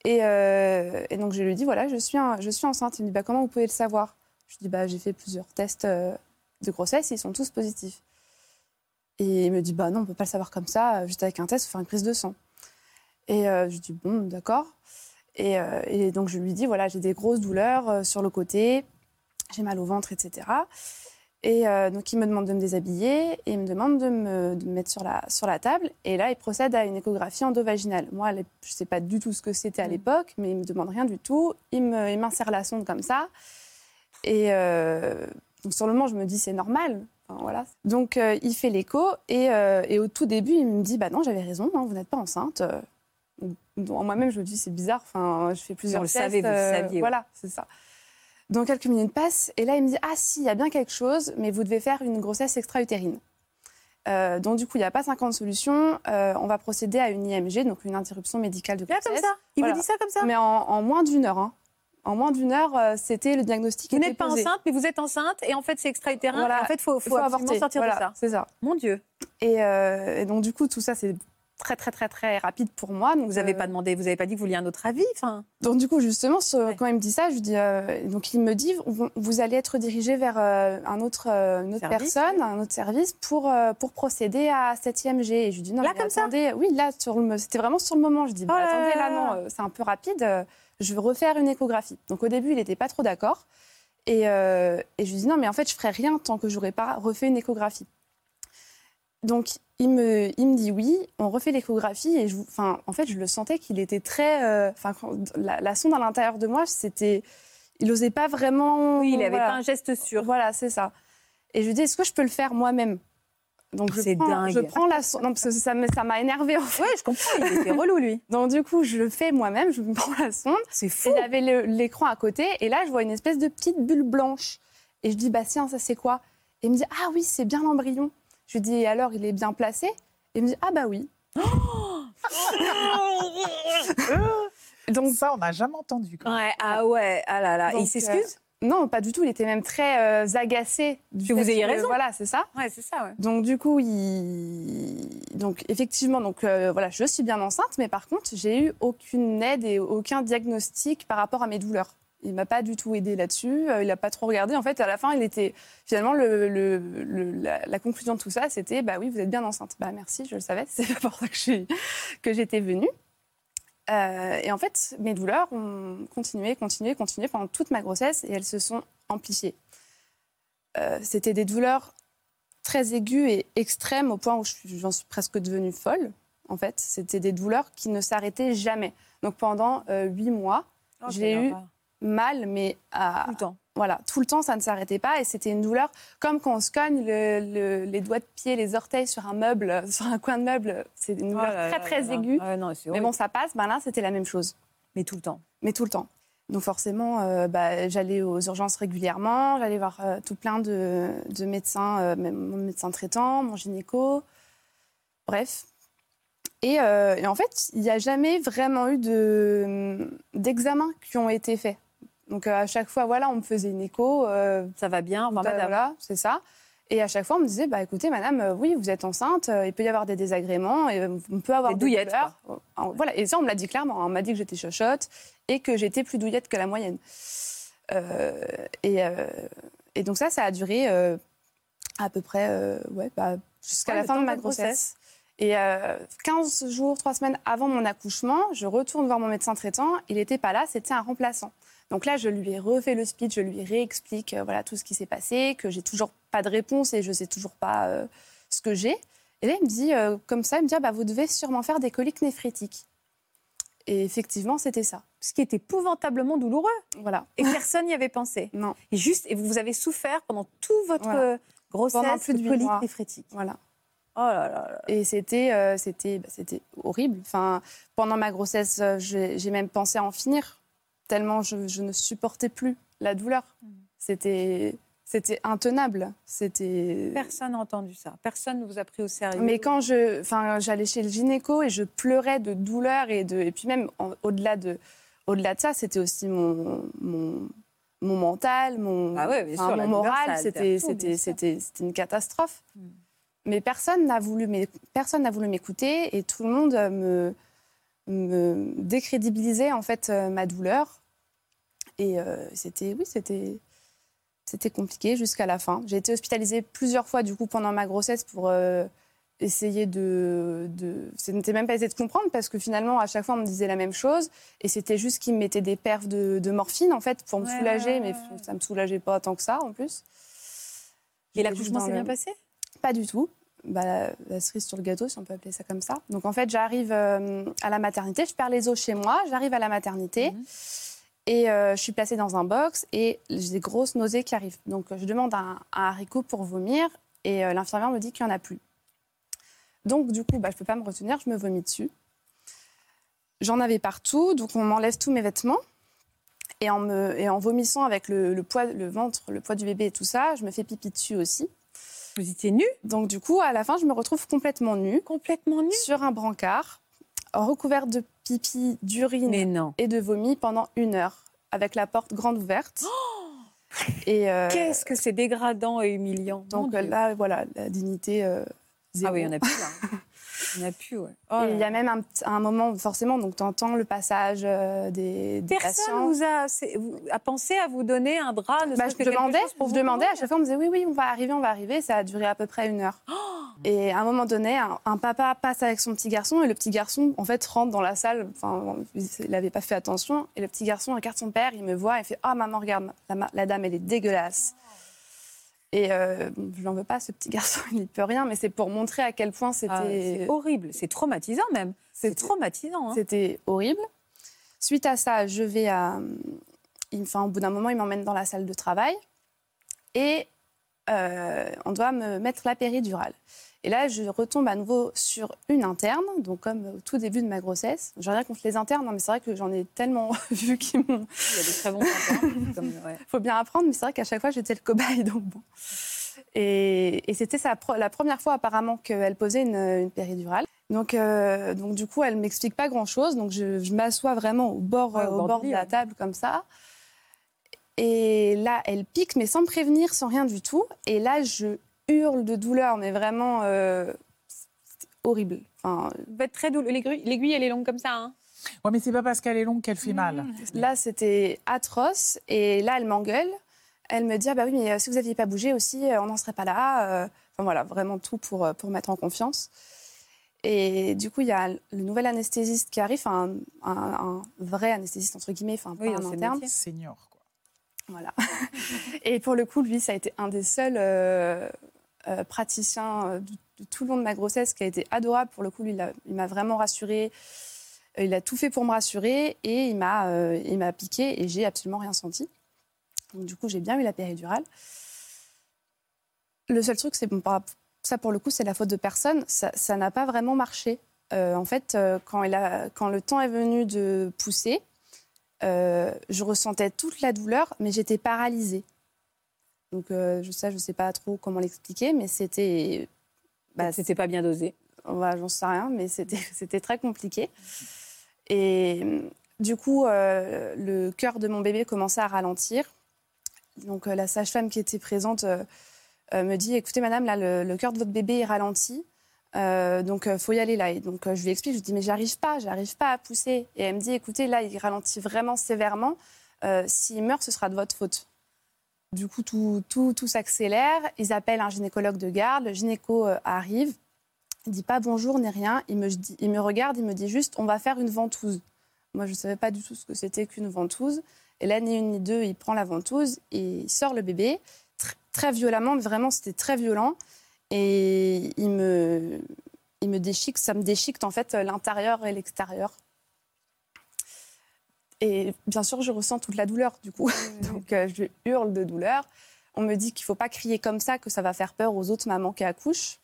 Et, euh, et, donc je lui dis voilà, je suis, je suis enceinte. Il me dit bah, comment vous pouvez le savoir? Je lui dis bah, j'ai fait plusieurs tests euh, de grossesse, ils sont tous positifs. Et il me dit, bah non, on peut pas le savoir comme ça, juste avec un test, faut faire une prise de sang. Et euh, je dis, bon, d'accord. Et, euh, et, donc je lui dis, voilà, j'ai des grosses douleurs euh, sur le côté, j'ai mal au ventre, etc. Et donc il me demande de me déshabiller et il me demande de me, de me, mettre sur la, sur la table. Et là, il procède à une échographie endovaginale. Moi, je ne sais pas du tout ce que c'était à mmh. l'époque, mais il me demande rien du tout. Il m'insère la sonde comme ça. Et donc sur le moment, je me dis, c'est normal voilà. Donc, euh, il fait l'écho euh, et, au tout début, il me dit Bah non, j'avais raison, hein, vous n'êtes pas enceinte. Moi-même, je me dis C'est bizarre, enfin, je fais plusieurs tests. Savez, vous euh, saviez. Voilà, c'est ça. Donc, quelques minutes passent et là, il me dit Ah, si, il y a bien quelque chose, mais vous devez faire une grossesse extra-utérine. donc, du coup, il n'y a pas 50 solutions. on va procéder à une IMG, donc une interruption médicale de grossesse. Là, comme ça Il vous dit ça comme ça Mais en, en moins d'une heure. Hein. En moins d'une heure, euh, c'était le diagnostic. Vous n'êtes pas enceinte, mais vous êtes enceinte, et en fait, c'est extra-utérin. Voilà. En fait, il faut, faut, faut sortir de ça. C'est ça. Mon Dieu. Euh, et, donc, du coup, tout ça, c'est très très très très rapide pour moi. Donc vous n'avez euh, pas demandé, vous n'avez pas dit que vous vouliez un autre avis, enfin. Donc du coup justement, quand il me dit ça, je dis, donc il me dit, vous, allez être dirigé vers un autre, une autre personne, un autre service pour pour procéder à cette IMG. Et je lui dis non, là comme attendez, oui là c'était vraiment sur le moment. Je dis, bah, oh attendez là non, c'est un peu rapide je veux refaire une échographie. Donc au début, il n'était pas trop d'accord. Et, euh, je lui dis non, mais en fait, je ferai rien tant que j'aurais pas refait une échographie. Donc il me, il me dit oui, on refait l'échographie et je, enfin, en fait, je le sentais qu'il était très, euh, enfin, la, sonde à l'intérieur de moi, c'était, il n'osait pas vraiment. Oui, il n'avait pas un geste sûr. Voilà, c'est ça. Et je lui dis est-ce que je peux le faire moi-même? Donc je prends, dingue. je prends la sonde, non, parce que ça m'a énervé en fait. Ouais, je comprends, il était relou lui. Donc du coup, je le fais moi-même, je prends la sonde. C'est fou. Il avait l'écran à côté et là, je vois une espèce de petite bulle blanche. Et je dis, bah tiens, ça c'est quoi? Et il me dit, ah oui, c'est bien l'embryon. Je lui dis, et alors, il est bien placé? Et il me dit, ah bah oui. Donc ça, on n'a jamais entendu. Ouais, ah ouais, ah là là. et il s'excuse? Non, pas du tout. Il était même très euh, agacé. que vous ayez raison. Voilà, c'est ça. Ouais, c'est ça. Donc du coup, il... donc effectivement, donc euh, voilà, je suis bien enceinte, mais par contre, j'ai eu aucune aide et aucun diagnostic par rapport à mes douleurs. Il m'a pas du tout aidé là-dessus. Euh, il n'a pas trop regardé. En fait, à la fin, il était finalement le, la, conclusion de tout ça, c'était bah oui, vous êtes bien enceinte. Bah merci, je le savais. C'est pour ça que j'étais venue. Euh, et en fait, mes douleurs ont continué, continué, continué pendant toute ma grossesse et elles se sont amplifiées. Euh, C'était des douleurs très aiguës et extrêmes au point où je suis- j'en suis presque devenue folle. En fait, c'était des douleurs qui ne s'arrêtaient jamais. Donc pendant euh, huit mois, Oh, j'ai eu mal, mais à, Tout le temps. Voilà, tout le temps, ça ne s'arrêtait pas. Et c'était une douleur comme quand on se cogne le- le- les doigts de pied, les orteils sur un meuble, sur un coin de meuble. C'est une Oh douleur là très, très aiguë. Non, c'est Mais bon, ça passe. Ben là, c'était la même chose, Mais tout le temps. mais tout le temps. Donc forcément, euh, bah, j'allais aux urgences régulièrement. J'allais voir euh, tout plein de, de médecins, euh, mon médecin traitant, mon gynéco. Bref. Et, et en fait, il n'y a jamais vraiment eu de- d'examens qui ont été faits. Donc euh, à chaque fois, voilà, on me faisait une écho. euh, Ça va bien, enfin, bah, madame. Voilà, c'est ça. Et à chaque fois, on me disait, bah, écoutez, madame, euh, oui, vous êtes enceinte, il peut y avoir des désagréments, et on peut avoir Des des douillettes, Voilà, et ça, on me l'a dit clairement. hein. On m'a dit que j'étais chochotte et que j'étais plus douillette que la moyenne. Euh, et, euh, et donc ça, ça a duré euh, à peu près ouais, bah, jusqu'à Ouais, la fin de ma grossesse. grossesse. Et euh, 15 jours, 3 semaines avant mon accouchement, je retourne voir mon médecin traitant. Il n'était pas là, c'était un remplaçant. Donc là, je lui ai refait le speech, je lui réexplique euh, voilà, tout ce qui s'est passé, que j'ai toujours pas de réponse et je sais toujours pas euh, ce que j'ai. Et là, il me dit, euh, comme ça, il me dit, ah, bah, vous devez sûrement faire des coliques néphrétiques. Et effectivement, c'était ça. Ce qui est épouvantablement douloureux. Voilà. Et personne n'y avait pensé. Non, Et juste, et vous avez souffert pendant toute votre Voilà. grossesse Pendant plus de huit colique mois. néphrétique. voilà. Oh là là là. Et c'était euh, c'était bah, c'était horrible. Enfin, pendant ma grossesse, j'ai même pensé à en finir, tellement je, je ne supportais plus la douleur. Mm. C'était c'était intenable. C'était. Personne n'a entendu ça. Personne ne vous a pris au sérieux. Mais quand je, enfin, j'allais chez le gynéco et je pleurais de douleur et de, et puis même au-delà de, au-delà de ça, c'était aussi mon, mon, mon mental, mon, Ah ouais, bien enfin, sûr, la mon moral, c'était, c'était, c'était, c'était une catastrophe. Mm. Mais personne n'a voulu, mais personne n'a voulu m'écouter et tout le monde me, me décrédibilisait en fait euh, ma douleur. Et euh, c'était, oui, c'était, c'était compliqué jusqu'à la fin. J'ai été hospitalisée plusieurs fois du coup pendant ma grossesse pour euh, essayer de, de... Ce n'était même pas essayer de comprendre parce que finalement à chaque fois on me disait la même chose et c'était juste qu'ils me mettaient des perfs de, de morphine en fait pour me Ouais, soulager, ouais, mais ça me soulageait pas tant que ça en plus. Et l'accouchement s'est le- bien passé? Pas du tout. Bah, la, la cerise sur le gâteau, si on peut appeler ça comme ça. Donc en fait, j'arrive euh, à la maternité, je perds les os chez moi, j'arrive à la maternité Mhm. et euh, je suis placée dans un box et j'ai des grosses nausées qui arrivent. Donc je demande un, un haricot pour vomir et euh, l'infirmière me dit qu'il n'y en a plus. Donc du coup, bah, je ne peux pas me retenir, je me vomis dessus. J'en avais partout, donc on m'enlève tous mes vêtements. Et en, me, et en vomissant avec le, le poids, le ventre, le poids du bébé et tout ça, je me fais pipi dessus aussi. Vous étiez nue Donc du coup, à la fin, je me retrouve complètement nue. Complètement nue? Sur un brancard, recouverte de pipi, d'urine et de vomi pendant une heure, avec la porte grande ouverte. et euh, Qu'est-ce que c'est dégradant et humiliant. donc là, voilà, la dignité euh, zéro. Ah oui, en a plus là. Il y en a plus, ouais. Oh il y a même un, moment, forcément, donc tu entends le passage euh, des, des Personne vous a, vous- a pensé à vous donner un drap, Bah, je demandais, pour je vous demandais, à chaque fois on me disait oui, oui, on va arriver, on va arriver. Ça a duré à peu près une heure. Oh et à un moment donné, un, un papa passe avec son petit garçon et le petit garçon, en fait, rentre dans la salle. Enfin, il n'avait pas fait attention. Et le petit garçon regarde son père, il me voit et fait Ah, maman, regarde, la, la dame, elle est dégueulasse. Et euh, je n'en veux pas, ce petit garçon, il n'y peut rien, mais c'est pour montrer à quel point Ah, c'était c'est horrible, c'est traumatisant même. C'est traumatisant. hein. c'était horrible. Suite à ça, je vais à. Enfin, au bout d'un moment, il m'emmène dans la salle de travail et euh, on doit me mettre la péridurale. Et là, je retombe à nouveau sur une interne, donc comme au tout début de ma grossesse. J'ai rien contre les internes, hein, mais c'est vrai que j'en ai tellement vu qu'ils m'ont. Il y a des très bons internes, comme- ouais. faut bien apprendre, mais c'est vrai qu'à chaque fois, j'étais le cobaye, donc bon. Et, et c'était la première fois apparemment qu'elle posait une, une péridurale. Donc, euh, donc du coup, elle m'explique pas grand-chose. Donc je, je m'assois vraiment au bord, Ouais, au au bord de lit, la ouais. table comme ça. Et là, elle pique, mais sans me prévenir, sans rien du tout. Et là, je hurle de douleur, mais vraiment euh, horrible. Enfin, êtes très douloureux. L'aiguille, elle est longue comme ça. Hein Ouais, mais c'est pas parce qu'elle est longue qu'elle fait mal. Là, c'était atroce. Et là, elle m'engueule. Elle me dit ah bah oui, mais euh, si vous n'aviez pas bougé aussi, euh, on n'en serait pas là. Euh, Enfin voilà, vraiment tout pour, pour mettre en confiance. Et du coup, il y a le nouvel anesthésiste qui arrive, un, un- un vrai anesthésiste entre guillemets, enfin Oui, pas un interne. Senior, quoi. Voilà. Et pour le coup, lui, ça a été un des seuls euh, euh, praticiens de, tout le long de ma grossesse qui a été adorable. Pour le coup, lui, il m'a vraiment rassurée. Il a tout fait pour me rassurer et il m'a m'a piqué et j'ai absolument rien senti. Donc, du coup, j'ai bien eu la péridurale. Le seul truc, c'est bon, ça pour le coup, c'est la faute de personne. Ça n'a pas vraiment marché. en fait, quand, le temps est venu de pousser, euh, je ressentais toute la douleur, mais j'étais paralysée. Donc euh, ça, je ne sais pas trop comment l'expliquer, mais c'était... Bah, c'était pas bien dosé. Bah, J'en sais rien, mais c'était très compliqué. Et du coup, euh, le cœur de mon bébé commençait à ralentir. Donc la sage-femme qui était présente me dit, écoutez madame, là, le, le cœur de votre bébé est ralenti. Euh, donc, il euh, faut y aller là. Et donc, euh, je lui explique, je lui dis, mais j'arrive pas, j'arrive pas à pousser. Et elle me dit, écoutez, là, il ralentit vraiment sévèrement. S'il meurt, ce sera de votre faute. Du coup, tout, tout, tout s'accélère. Ils appellent un gynécologue de garde. Le gynéco arrive. Il dit pas bonjour ni rien. Il me, il me regarde, il me dit juste, on va faire une ventouse. Moi, je ne savais pas du tout ce que c'était qu'une ventouse. Et là, ni une ni deux, il prend la ventouse et il sort le bébé très violemment. Mais vraiment, c'était très violent. Et il me, il me déchique, ça me déchique en fait l'intérieur et l'extérieur. Et bien sûr, je ressens toute la douleur du coup. Donc euh, je hurle de douleur. On me dit qu'il ne faut pas crier comme ça, que ça va faire peur aux autres mamans qui accouchent.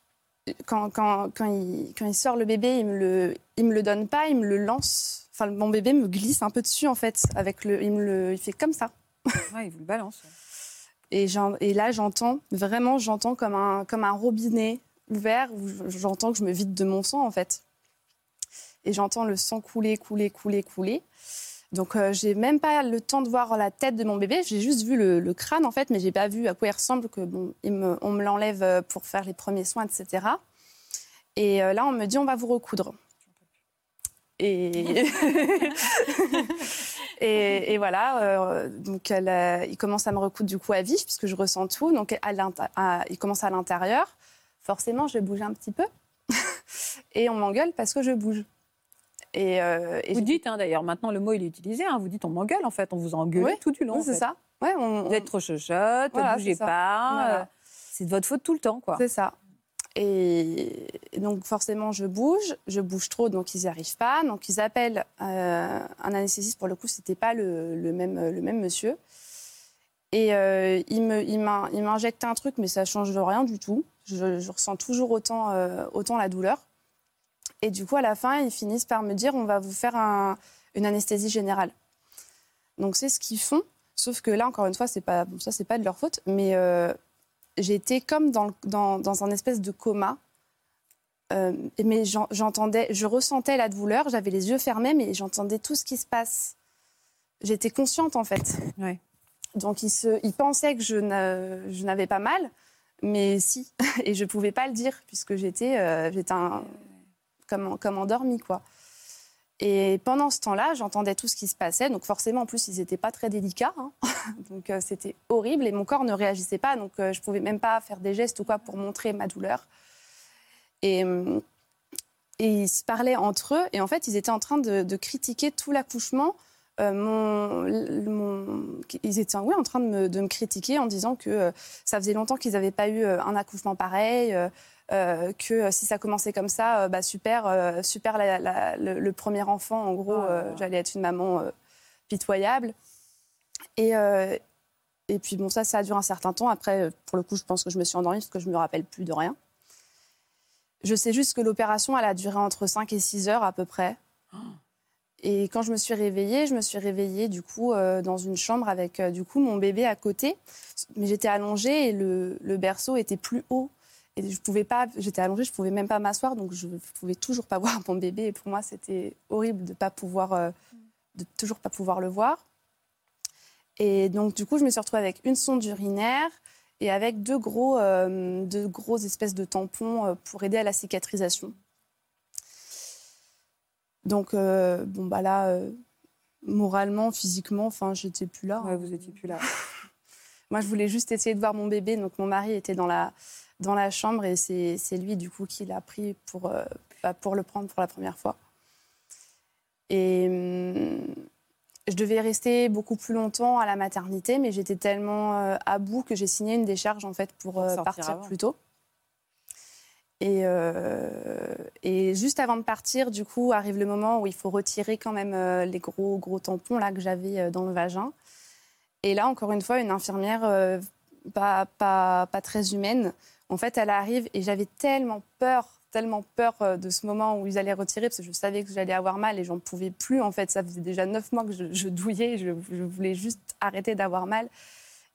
Quand, quand, quand, il, quand il, sort le bébé, il me le, il me le donne pas, il me le lance. Enfin, mon bébé me glisse un peu dessus en fait. Avec le, il, me le, il fait comme ça. Ouais, il vous le balance. Et, et là, j'entends, vraiment, j'entends comme un, comme un robinet ouvert où j'entends que je me vide de mon sang, en fait. Et j'entends le sang couler, couler, couler, couler. Donc, euh, j'ai même pas le temps de voir la tête de mon bébé. J'ai juste vu le, crâne, en fait, mais j'ai pas vu à quoi il ressemble, que bon, me, on me l'enlève euh, pour faire les premiers soins, etc. Et euh, là, on me dit, on va vous recoudre. Et, et, voilà, euh, donc il commence à me recoudre du coup à vif puisque je ressens tout. Donc il commence à l'intérieur. Forcément, je bouge un petit peu et on m'engueule parce que je bouge. Et, euh, vous dites hein, d'ailleurs, maintenant le mot il est utilisé, hein, vous dites on m'engueule en fait, on vous engueule tout du long. c'est ça. Ouais, on, vous êtes trop chochotte, ne bougez pas. Euh, c'est de votre faute tout le temps. quoi. C'est ça. Et donc forcément, je bouge, je bouge trop, donc ils n'y arrivent pas. Donc ils appellent euh, un anesthésiste, pour le coup, ce n'était pas le, même, le même monsieur. Et euh, il m'injecte un truc, mais ça ne change rien du tout. Je, ressens toujours autant, euh, autant la douleur. Et du coup, à la fin, ils finissent par me dire on va vous faire une anesthésie générale. Donc c'est ce qu'ils font. Sauf que là, encore une fois, c'est pas, ça, c'est pas de leur faute. Mais j'étais comme dans, dans, un espèce de coma. Euh, mais j'entendais, je ressentais la douleur, j'avais les yeux fermés, mais j'entendais tout ce qui se passe. J'étais consciente en fait. Donc il, se, il pensait que je n'avais pas mal, mais si, et je pouvais pas le dire puisque j'étais, euh, j'étais comme, comme endormie quoi. Et pendant ce temps-là, j'entendais tout ce qui se passait. Donc forcément, en plus, ils n'étaient pas très délicats. Hein. donc euh, c'était horrible et mon corps ne réagissait pas. Donc euh, je ne pouvais même pas faire des gestes ou quoi pour montrer ma douleur. Et, euh, et, ils se parlaient entre eux. Et en fait, ils étaient en train de, critiquer tout l'accouchement. Ils étaient en train de me, critiquer en disant que ça faisait longtemps qu'ils n'avaient pas eu un accouchement pareil. Euh, que euh, si ça commençait comme ça, euh, bah, super, super le, premier enfant, en gros, oh j'allais être une maman pitoyable. Et, et puis bon, ça, ça a duré un certain temps. Après, pour le coup, je pense que je me suis endormie parce que je ne me rappelle plus de rien. Je sais juste que l'opération, elle a duré entre 5 et 6 heures à peu près. Et quand je me suis réveillée, je me suis réveillée du coup dans une chambre avec du coup mon bébé à côté. Mais j'étais allongée et le, le berceau était plus haut. Et je pouvais pas, j'étais allongée, je pouvais même pas m'asseoir, donc je pouvais toujours pas voir mon bébé. Et pour moi, c'était horrible de pas pouvoir, euh, de toujours pas pouvoir le voir. Et donc, du coup, je me suis retrouvée avec une sonde urinaire et avec deux gros, euh, deux grosses espèces de tampons euh, pour aider à la cicatrisation. Donc, bon, bah là, moralement, physiquement, enfin, j'étais plus là. Ouais, vous étiez plus là. Moi, je voulais juste essayer de voir mon bébé. Donc, mon mari était dans la, dans la chambre et c'est lui du coup qui l'a pris pour, euh, bah, pour le prendre pour la première fois. Et, hum, je devais rester beaucoup plus longtemps à la maternité, mais j'étais tellement à bout que j'ai signé une décharge en fait pour, partir plus tôt. Et, et, juste avant de partir, du coup, arrive le moment où il faut retirer quand même les gros gros tampons là que j'avais dans le vagin. Et là, encore une fois, une infirmière pas, pas, pas très humaine. En fait, elle arrive et j'avais tellement peur, tellement peur euh, de ce moment où ils allaient retirer, parce que je savais que j'allais avoir mal et j'en pouvais plus. En fait, ça faisait déjà neuf mois que je, douillais, je, voulais juste arrêter d'avoir mal.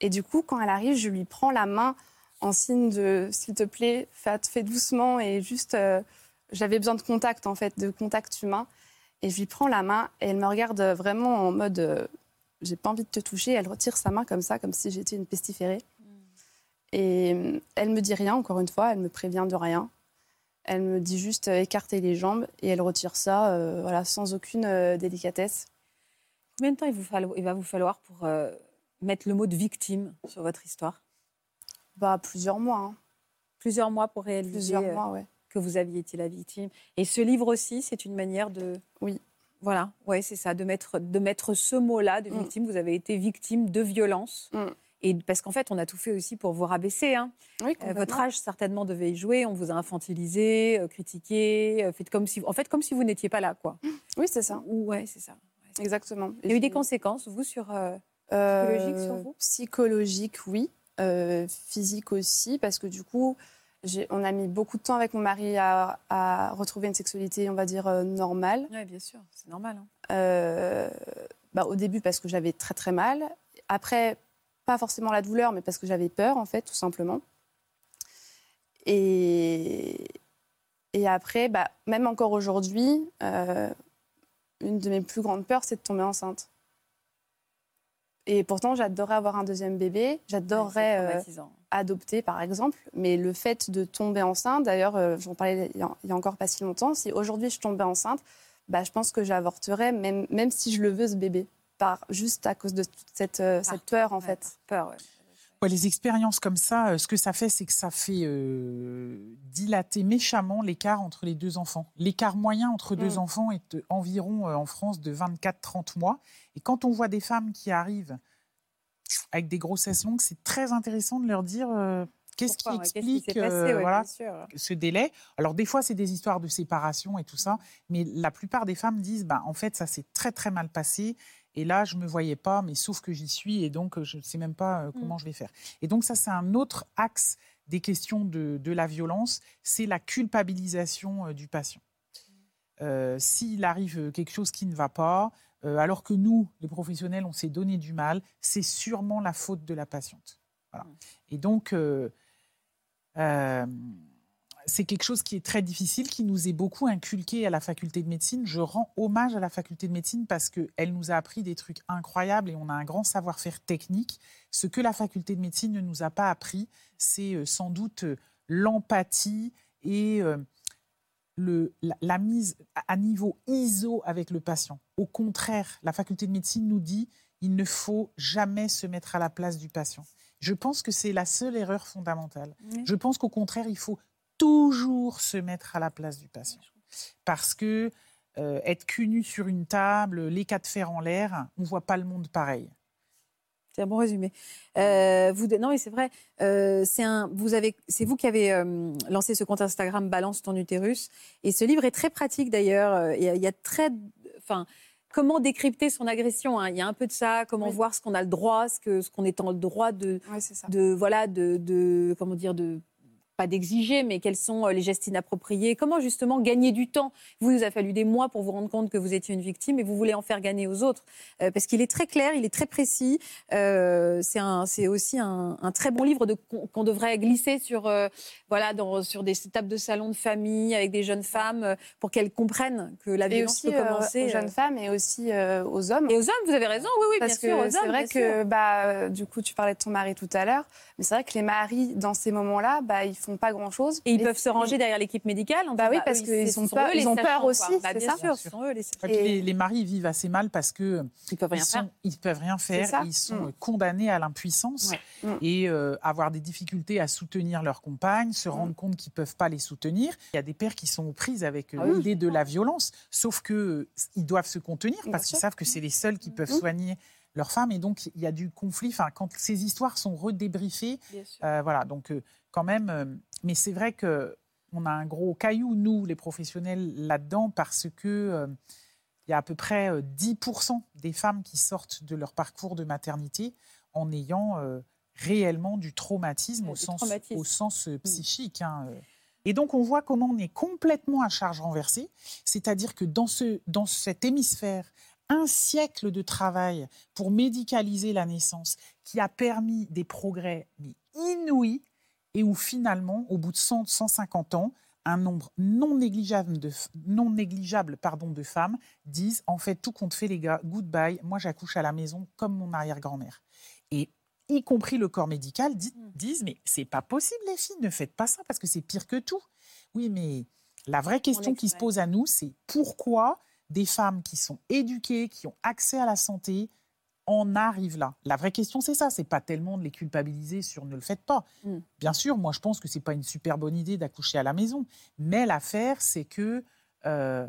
Et du coup, quand elle arrive, je lui prends la main en signe de s'il te plaît, fais, doucement et juste. Euh, j'avais besoin de contact, en fait, de contact humain. Et je lui prends la main et elle me regarde vraiment en mode euh, j'ai pas envie de te toucher. Elle retire sa main comme ça, comme si j'étais une pestiférée. Et euh, elle me dit rien, encore une fois, elle me prévient de rien. Elle me dit juste euh, écarter les jambes et elle retire ça euh, voilà, sans aucune délicatesse. Combien de temps il, vous il va vous falloir pour mettre le mot de victime sur votre histoire? Bah, Plusieurs mois. Hein. Plusieurs mois pour réaliser que vous aviez été la victime. Et ce livre aussi, c'est une manière de... Oui. Voilà, ouais, c'est ça, de mettre, de mettre ce mot-là de mm. victime. Vous avez été victime de violence. Mm. Et parce qu'en fait, on a tout fait aussi pour vous rabaisser. Hein. Euh, votre âge certainement devait y jouer. On vous a infantilisé, euh, critiqué, euh, fait comme si, en fait, comme si vous n'étiez pas là, quoi. Oui, c'est ça. Ouais, c'est ça. Exactement. Il y a eu des conséquences, vous, sur psychologique, sur vous? Psychologique, oui. physique aussi, parce que du coup, on a mis beaucoup de temps avec mon mari à, retrouver une sexualité, on va dire, normale. Oui, bien sûr, c'est normal. Hein. Bah, au début, parce que j'avais très très mal. Après, pas forcément la douleur, mais parce que j'avais peur, en fait, tout simplement. Et, et après, bah, même encore aujourd'hui, euh, une de mes plus grandes peurs, c'est de tomber enceinte. Et pourtant, j'adorerais avoir un deuxième bébé, j'adorerais euh, adopter, par exemple. Mais le fait de tomber enceinte, d'ailleurs, euh, j'en parlais il y, a, encore pas si longtemps, si aujourd'hui je tombais enceinte, bah, je pense que j'avorterais, même, même si je le veux, ce bébé par, juste à cause de cette, euh, cette peur, en fait. Peur, les expériences comme ça, euh, ce que ça fait, c'est que ça fait euh, dilater méchamment l'écart entre les deux enfants. L'écart moyen entre deux mm. enfants est environ en France de 24-30 mois. Et quand on voit des femmes qui arrivent avec des grossesses longues, c'est très intéressant de leur dire qu'est-ce qui explique voilà, ce délai. Alors des fois, c'est des histoires de séparation et tout ça, mais la plupart des femmes disent, bah, en fait, ça s'est très très mal passé. Et là, je ne me voyais pas, mais sauf que j'y suis, et donc je ne sais même pas euh, comment mm. je vais faire. Et donc ça, c'est un autre axe des questions de, la violence, c'est la culpabilisation euh, du patient. Euh, s'il arrive quelque chose qui ne va pas, alors que nous, les professionnels, on s'est donné du mal, c'est sûrement la faute de la patiente. Voilà. Mm. Et donc, c'est quelque chose qui est très difficile, qui nous est beaucoup inculqué à la faculté de médecine. Je rends hommage à la faculté de médecine parce qu'elle nous a appris des trucs incroyables et on a un grand savoir-faire technique. Ce que la faculté de médecine ne nous a pas appris, c'est euh, sans doute euh, l'empathie et euh, le, la, mise à niveau ISO avec le patient. Au contraire, la faculté de médecine nous dit il ne faut jamais se mettre à la place du patient. Je pense que c'est la seule erreur fondamentale. Je pense qu'au contraire, il faut toujours se mettre à la place du patient. Parce que euh, être cul nu sur une table, les quatre fers en l'air, on ne voit pas le monde pareil. C'est un bon résumé. Euh, vous, non, mais c'est vrai. Euh, c'est vous vous qui avez lancé ce compte Instagram Balance ton utérus. Et ce livre est très pratique d'ailleurs. Il, y a très, enfin, comment décrypter son agression. Hein. Il y a un peu de ça. Comment voir ce qu'on a le droit, ce que, ce qu'on est en droit de, de, voilà, de, de, comment dire, de pas d'exiger, mais quels sont euh, les gestes inappropriés? Comment justement gagner du temps? Vous, il vous a fallu des mois pour vous rendre compte que vous étiez une victime et vous voulez en faire gagner aux autres. Euh, parce qu'il est très clair, il est très précis. Euh, c'est aussi un, très bon livre qu'on devrait glisser sur, voilà, dans, sur des tables de salon de famille avec des jeunes femmes pour qu'elles comprennent que la violence peut commencer. aux jeunes femmes et aussi aux hommes. Et aux hommes, vous avez raison, oui, oui, parce bien sûr. C'est vrai que, bah, du coup, tu parlais de ton mari tout à l'heure, mais c'est vrai que les maris, dans ces moments-là, bah, il faut font pas grand chose. Et ils peuvent se ranger derrière l'équipe médicale. Bah oui, parce qu'ils sont peur, ils ont peur aussi. Bah, bien sûr, ce sont eux les. Et les, maris vivent assez mal parce que ils peuvent rien faire. Ils peuvent rien faire. Ils sont mm. condamnés à l'impuissance mm. et euh, avoir des difficultés à soutenir leur compagne, se rendre mm. compte qu'ils peuvent pas les soutenir. Il y a des pères qui sont aux prises avec euh, ah l'idée de la violence, sauf que euh, ils doivent se contenir parce qu'ils savent que c'est les seuls qui peuvent soigner leur femme. Et donc, il y a du conflit. Enfin, quand ces histoires sont redébriefées, euh, voilà. Donc, euh, quand même. Euh, mais c'est vrai que on a un gros caillou, nous, les professionnels, là-dedans, parce que il y a à peu près 10% des femmes qui sortent de leur parcours de maternité en ayant réellement du traumatisme, au, sens, au sens mm. psychique. Hein, et donc, on voit comment on est complètement à charge renversée, c'est-à-dire que dans, ce, dans cet hémisphère un siècle de travail pour médicaliser la naissance qui a permis des progrès inouïs et où finalement, au bout de 100, 150 ans, un nombre non négligeable de, non négligeable, pardon, de femmes disent en fait tout compte fait les gars, goodbye, moi j'accouche à la maison comme mon arrière-grand-mère. Et y compris le corps médical dit, mm. disent mais c'est pas possible les filles, ne faites pas ça parce que c'est pire que tout. Oui, mais la vraie question qui se pose à nous, c'est pourquoi des femmes qui sont éduquées, qui ont accès à la santé, en arrivent là. La vraie question, c'est ça. C'est pas tellement de les culpabiliser sur ne le faites pas. Mm. Bien sûr, moi, je pense que c'est pas une super bonne idée d'accoucher à la maison. Mais l'affaire, c'est que euh,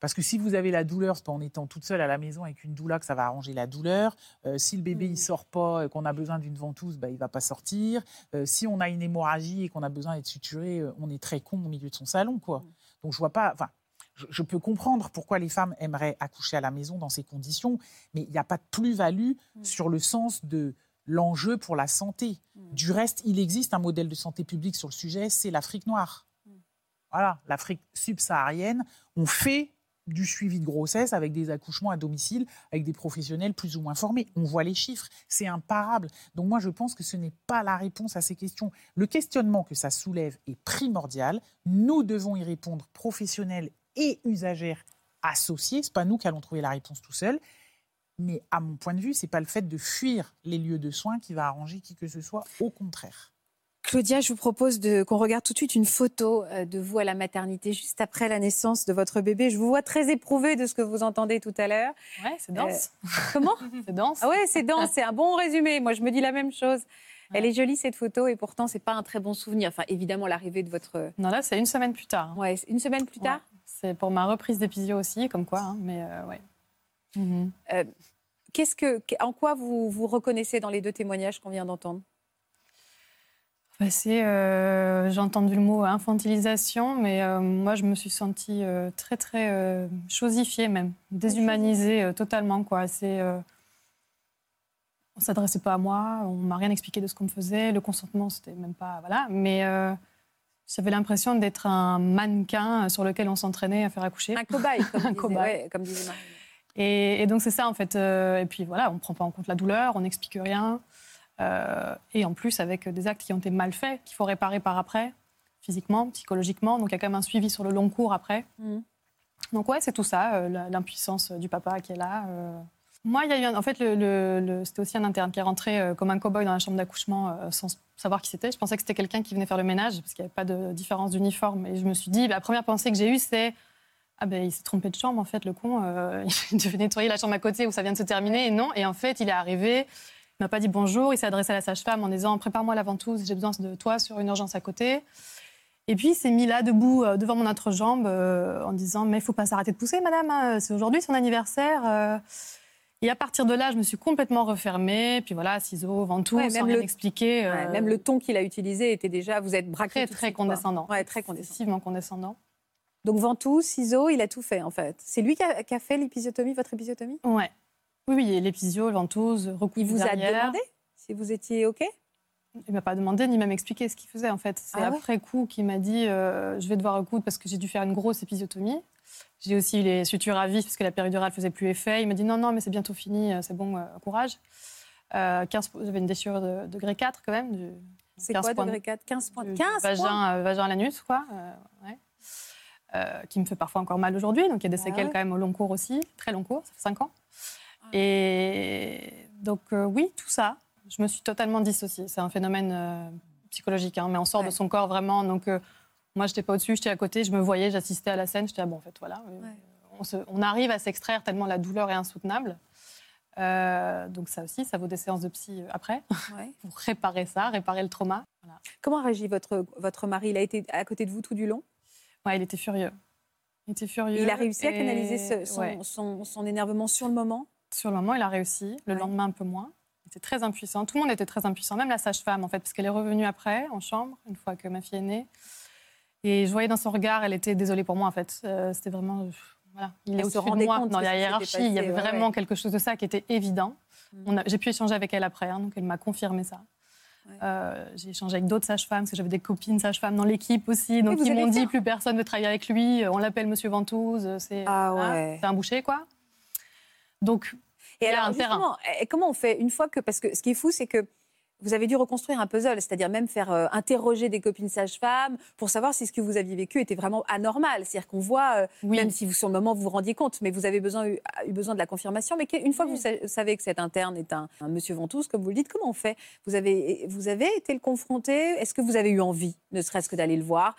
parce que si vous avez la douleur, c'est pas en étant toute seule à la maison avec une doula que ça va arranger la douleur. Euh, si le bébé il mm. sort pas, et qu'on a besoin d'une ventouse, bah, il va pas sortir. Euh, si on a une hémorragie et qu'on a besoin d'être suturé, on est très con au milieu de son salon, quoi. Mm. Donc je vois pas. Enfin, je, peux comprendre pourquoi les femmes aimeraient accoucher à la maison dans ces conditions, mais il n'y a pas de plus-value mm. sur le sens de l'enjeu pour la santé. Mm. Du reste, il existe un modèle de santé publique sur le sujet, c'est l'Afrique noire. Mm. Voilà, l'Afrique subsaharienne, on fait du suivi de grossesse avec des accouchements à domicile, avec des professionnels plus ou moins formés. On voit les chiffres, c'est imparable. Donc moi, je pense que ce n'est pas la réponse à ces questions. Le questionnement que ça soulève est primordial. Nous devons y répondre, professionnels et usagères associées. C'est pas nous qui allons trouver la réponse tout seul. Mais à mon point de vue, c'est pas le fait de fuir les lieux de soins qui va arranger qui que ce soit. Au contraire. Claudia, je vous propose qu'on regarde tout de suite une photo euh, de vous à la maternité juste après la naissance de votre bébé. Je vous vois très éprouvée de ce que vous entendez tout à l'heure. Ouais, c'est dense. Euh, comment C'est dense. Ah ouais, c'est dense. C'est un bon résumé. Moi, je me dis la même chose. Elle est jolie cette photo et pourtant c'est pas un très bon souvenir. Enfin, évidemment l'arrivée de votre. Non là, c'est une semaine plus tard. Ouais, une semaine plus tard. C'est pour ma reprise d'épisio aussi, comme quoi, hein, mais euh, ouais. Mhm. Euh, qu'est-ce que, en quoi vous vous reconnaissez dans les deux témoignages qu'on vient d'entendre? Bah, euh, j'ai entendu le mot infantilisation, mais moi je me suis sentie très très chosifiée même, déshumanisée totalement quoi. C'est, on s'adressait pas à moi, on m'a rien expliqué de ce qu'on me faisait, le consentement c'était même pas voilà, mais j'avais l'impression d'être un mannequin sur lequel on s'entraînait à faire accoucher. Un cobaye, comme, un cobaye. comme disait Marie. Et, donc c'est ça en fait. Euh, et puis voilà, on ne prend pas en compte la douleur, on n'explique rien. Euh, et en plus avec des actes qui ont été mal faits, qu'il faut réparer par après, physiquement, psychologiquement. Donc il y a quand même un suivi sur le long cours après. Mm. Donc ouais, c'est tout ça, euh, l'impuissance du papa qui est là. Moi, il y a eu en fait, c'était aussi un interne qui est rentré euh, comme un cow-boy dans la chambre d'accouchement euh, sans savoir qui c'était. Je pensais que c'était quelqu'un qui venait faire le ménage parce qu'il n'y avait pas de différence d'uniforme. Et je me suis dit, la première pensée que j'ai eue, c'est ah ben il s'est trompé de chambre en fait, le con. Euh, il devait nettoyer la chambre à côté où ça vient de se terminer. Et non. Et en fait, il est arrivé. Il m'a pas dit bonjour. Il s'est adressé à la sage-femme en disant prépare-moi la ventouse. J'ai besoin de toi sur une urgence à côté. Et puis, il s'est mis là, debout, devant mon entrejambe, en disant Mais il faut pas s'arrêter de pousser, madame. Hein. C'est aujourd'hui son anniversaire. Et à partir de là, je me suis complètement refermée. Puis voilà, ciseaux, ventoux, ouais, sans rien le... expliquer. Euh, même le ton qu'il a utilisé était déjà, vous êtes braqué. Très, très condescendant. Ouais, très condescendant. condescendant. Donc ventoux, ciseaux, il a tout fait en fait. C'est lui qui a, fait l'épisiotomie, votre épisiotomie? Ouais. Oui, oui, l'épisio, ventouse, recoupe Il vous a demandé si vous étiez OK? Il m'a pas demandé ni même expliqué ce qu'il faisait en fait. C'est ah après coup qu'il m'a dit euh, je vais devoir recoudre parce que j'ai dû faire une grosse épisiotomie. J'ai aussi eu les sutures à vif parce que la péridurale faisait plus effet. Il m'a dit non, non, mais c'est bientôt fini, euh, c'est bon, euh, courage. Euh, 15, j'avais une déchirure de degré 4 quand même. C'est quoi degré 4 15 points. 15 vagin, points? euh, vagin à l'anus, quoi. qui me fait parfois encore mal aujourd'hui. Donc il y a des ah séquelles quand même au long cours aussi, très long cours, ça fait 5 ans. Ah. Et donc oui, tout ça, je me suis totalement dissociée. C'est un phénomène psychologique, hein, mais on sort de son corps vraiment. Donc, euh, moi, je n'étais pas au-dessus, j'étais à côté, je me voyais, j'assistais à la scène. J'étais, ah, bon, en fait, voilà. On, on, arrive à s'extraire tellement la douleur est insoutenable. donc ça aussi, ça vaut des séances de psy après, pour réparer ça, réparer le trauma. Comment a réagi votre, votre mari? Il a été à côté de vous tout du long? Ouais, il était furieux. Il était furieux. Il a réussi à canaliser son, son, énervement sur le moment? Sur le moment, il a réussi. Le lendemain, un peu moins. Il était très impuissant. Tout le monde était très impuissant, même la sage-femme, en fait, parce qu'elle est revenue après, en chambre, une fois que ma fille est née. Et je voyais dans son regard, elle était désolée pour moi, en fait. Euh, c'était vraiment. Voilà. Il est au-dessus de moi, dans la hiérarchie. il y avait vraiment quelque chose de ça qui était évident. Mm. J'ai pu échanger avec elle après, hein, donc elle m'a confirmé ça. Euh, j'ai échangé avec d'autres sages-femmes, parce que j'avais des copines sages-femmes dans l'équipe aussi. Donc, ils m'ont dit plus personne ne veut travailler avec lui. On l'appelle Monsieur Ventouze. C'est ah hein, un boucher, quoi. Donc, et il y a un terrain. Comment on fait une fois que. Parce que ce qui est fou, c'est que vous avez dû reconstruire un puzzle, c'est-à-dire même faire euh, interroger des copines sages-femmes pour savoir si ce que vous aviez vécu était vraiment anormal. C'est-à-dire qu'on voit, euh, même si vous sur le moment vous vous rendiez compte, mais vous avez besoin, eu, besoin de la confirmation. Mais une fois que vous savez que cet interne est un, monsieur Ventouse, comme vous le dites, comment on fait? Vous avez, vous avez été le confronté? Est-ce que vous avez eu envie, ne serait-ce que d'aller le voir?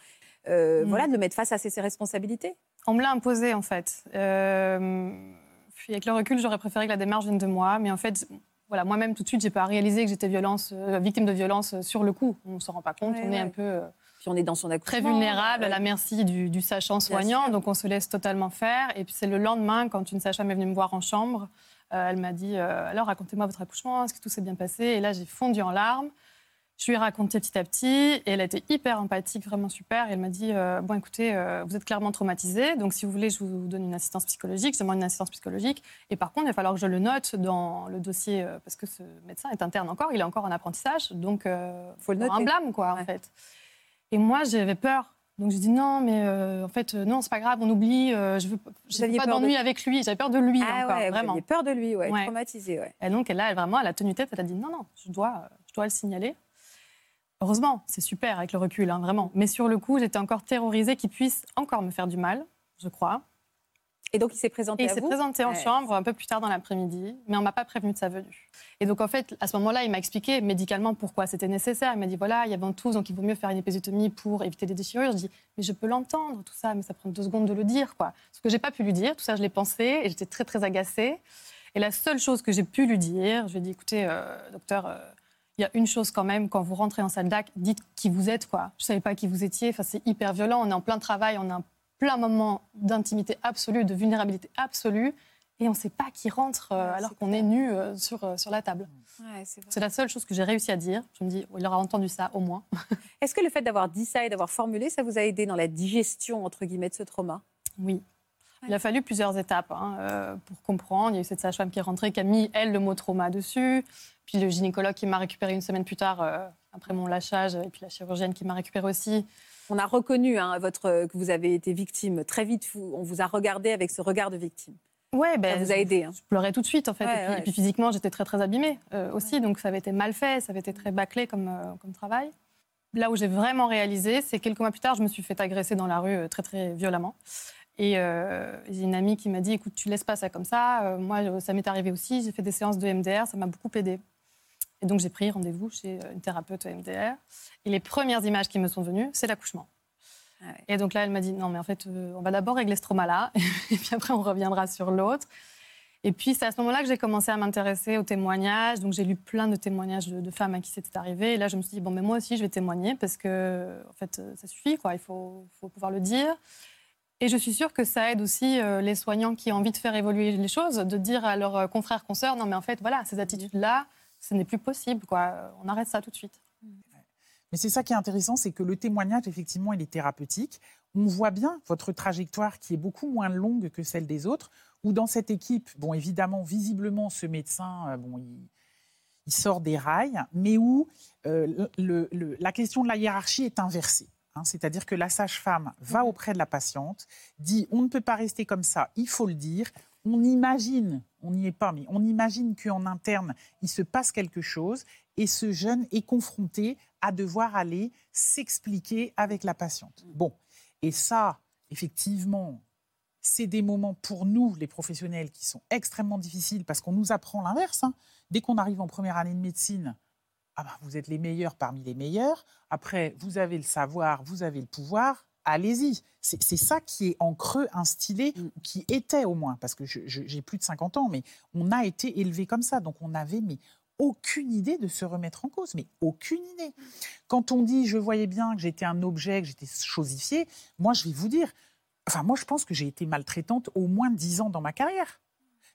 Euh, mm. Voilà, de le mettre face à ses, responsabilités On me l'a imposé en fait. avec le recul, j'aurais préféré que la démarche vienne de moi, mais en fait voilà, moi-même, tout de suite, j'ai pas réalisé que j'étais violence, euh, victime de violence euh, sur le coup. On ne s'en rend pas compte. on est un peu. Euh, puis on est dans son Très vulnérable à la merci du, sachant soignant, donc on se laisse totalement faire. Et puis c'est le lendemain, quand une sage-femme est venue me voir en chambre, elle m'a dit Alors racontez-moi votre accouchement, est-ce que tout s'est bien passé? Et là, j'ai fondu en larmes. Je lui ai raconté petit à petit et elle a été hyper empathique, vraiment super. Et elle m'a dit euh, Bon, écoutez, euh, vous êtes clairement traumatisé, donc si vous voulez, je vous donne une assistance psychologique, je demande une assistance psychologique. Et par contre, il va falloir que je le note dans le dossier, euh, parce que ce médecin est interne encore, il est encore en apprentissage, donc il faut le noter. un blâme, quoi, en fait. Et moi, j'avais peur. Donc j'ai dit non, mais en fait, non, c'est pas grave, on oublie, je veux, pas d'ennui avec lui, j'avais peur de lui ah, encore, ouais, vraiment. peur de lui, ouais, ouais. Et donc là, elle, vraiment, elle a tenu tête, elle a dit non, non, je dois, je dois le signaler. Heureusement, c'est super avec le recul, hein, vraiment. Mais sur le coup, j'étais encore terrorisée qu'il puisse encore me faire du mal, je crois. Et donc, il s'est présenté et Il s'est présenté en chambre un peu plus tard dans l'après-midi, mais on m'a pas prévenu de sa venue. Et donc, en fait, à ce moment-là, il m'a expliqué médicalement pourquoi c'était nécessaire. Il m'a dit voilà, il y a tous, donc il vaut mieux faire une épisiotomie pour éviter des déchirures. Je dis mais je peux l'entendre, tout ça, mais ça prend deux secondes de le dire, quoi. Ce que j'ai pas pu lui dire, tout ça, je l'ai pensé et j'étais très, très agacée. Et la seule chose que j'ai pu lui dire, je lui ai dit écoutez, euh, docteur, euh, il y a une chose quand même, quand vous rentrez en salle d'acte, dites qui vous êtes. Quoi. Je ne savais pas qui vous étiez. Enfin, c'est hyper violent. On est en plein travail, on a un plein moment d'intimité absolue, de vulnérabilité absolue. Et on ne sait pas qui rentre euh, alors qu'on est nu euh, sur, euh, sur la table. c'est la seule chose que j'ai réussi à dire. Je me dis, il aura entendu ça au moins. Est-ce que le fait d'avoir dit ça et d'avoir formulé, ça vous a aidé dans la digestion, entre guillemets, de ce trauma? Oui. Il a fallu plusieurs étapes hein, pour comprendre. Il y a eu cette sage-femme qui est rentrée, qui a mis, elle, le mot trauma dessus. Puis le gynécologue qui m'a récupéré une semaine plus tard, euh, après mon lâchage, et puis la chirurgienne qui m'a récupéré aussi. On a reconnu hein, votre, que vous avez été victime. Très vite, on vous a regardé avec ce regard de victime. Ouais, ben, ça vous a aidé. Hein. Je pleurais tout de suite, en fait. et, puis, physiquement, j'étais très, très abîmée euh, aussi. Donc, ça avait été mal fait, ça avait été très bâclé comme, euh, comme travail. Là où j'ai vraiment réalisé, c'est quelques mois plus tard, je me suis fait agresser dans la rue très, très violemment. Et j'ai une amie qui m'a dit, écoute, tu laisses pas ça comme ça. moi, ça m'est arrivé aussi. J'ai fait des séances de MDR, ça m'a beaucoup aidé. Et donc j'ai pris rendez-vous chez une thérapeute MDR. Et les premières images qui me sont venues, c'est l'accouchement. Ah et donc là, elle m'a dit non, mais en fait, euh, on va d'abord régler ce trauma-là, et puis après, on reviendra sur l'autre. Et puis, c'est à ce moment-là que j'ai commencé à m'intéresser aux témoignages. Donc, j'ai lu plein de témoignages de, femmes à qui c'était arrivé. Et là, je me suis dit, bon, mais moi aussi, je vais témoigner parce que, en fait, ça suffit, quoi. Il faut, faut pouvoir le dire. Et je suis sûre que ça aide aussi euh, les soignants qui ont envie de faire évoluer les choses, de dire à leurs confrères, consoeurs, non, mais en fait, voilà, ces attitudes-là, ce n'est plus possible. Quoi. On arrête ça tout de suite. Mais c'est ça qui est intéressant, c'est que le témoignage, effectivement, il est thérapeutique. On voit bien votre trajectoire qui est beaucoup moins longue que celle des autres, où dans cette équipe, bon, évidemment, visiblement, ce médecin, euh, bon, il, sort des rails, mais où euh, le, la question de la hiérarchie est inversée. Hein. C'est-à-dire que la sage-femme va auprès de la patiente, dit on ne peut pas rester comme ça, il faut le dire, on imagine, on n'y est pas, mais on imagine qu'en interne, il se passe quelque chose et ce jeune est confronté à devoir aller s'expliquer avec la patiente. Bon, et ça, effectivement, c'est des moments pour nous, les professionnels, qui sont extrêmement difficiles parce qu'on nous apprend l'inverse. Hein. Dès qu'on arrive en première année de médecine, ah ben, vous êtes les meilleurs parmi les meilleurs. Après, vous avez le savoir, vous avez le pouvoir. Allez-y. C'est ça qui est en creux instillé, mm. qui était au moins, parce que j'ai plus de 50 ans, mais on a été élevé comme ça. Donc on avait mais, aucune idée de se remettre en cause, mais aucune idée. Quand on dit je voyais bien que j'étais un objet, que j'étais chosifiée, moi je vais vous dire, enfin moi je pense que j'ai été maltraitante au moins 10 ans dans ma carrière.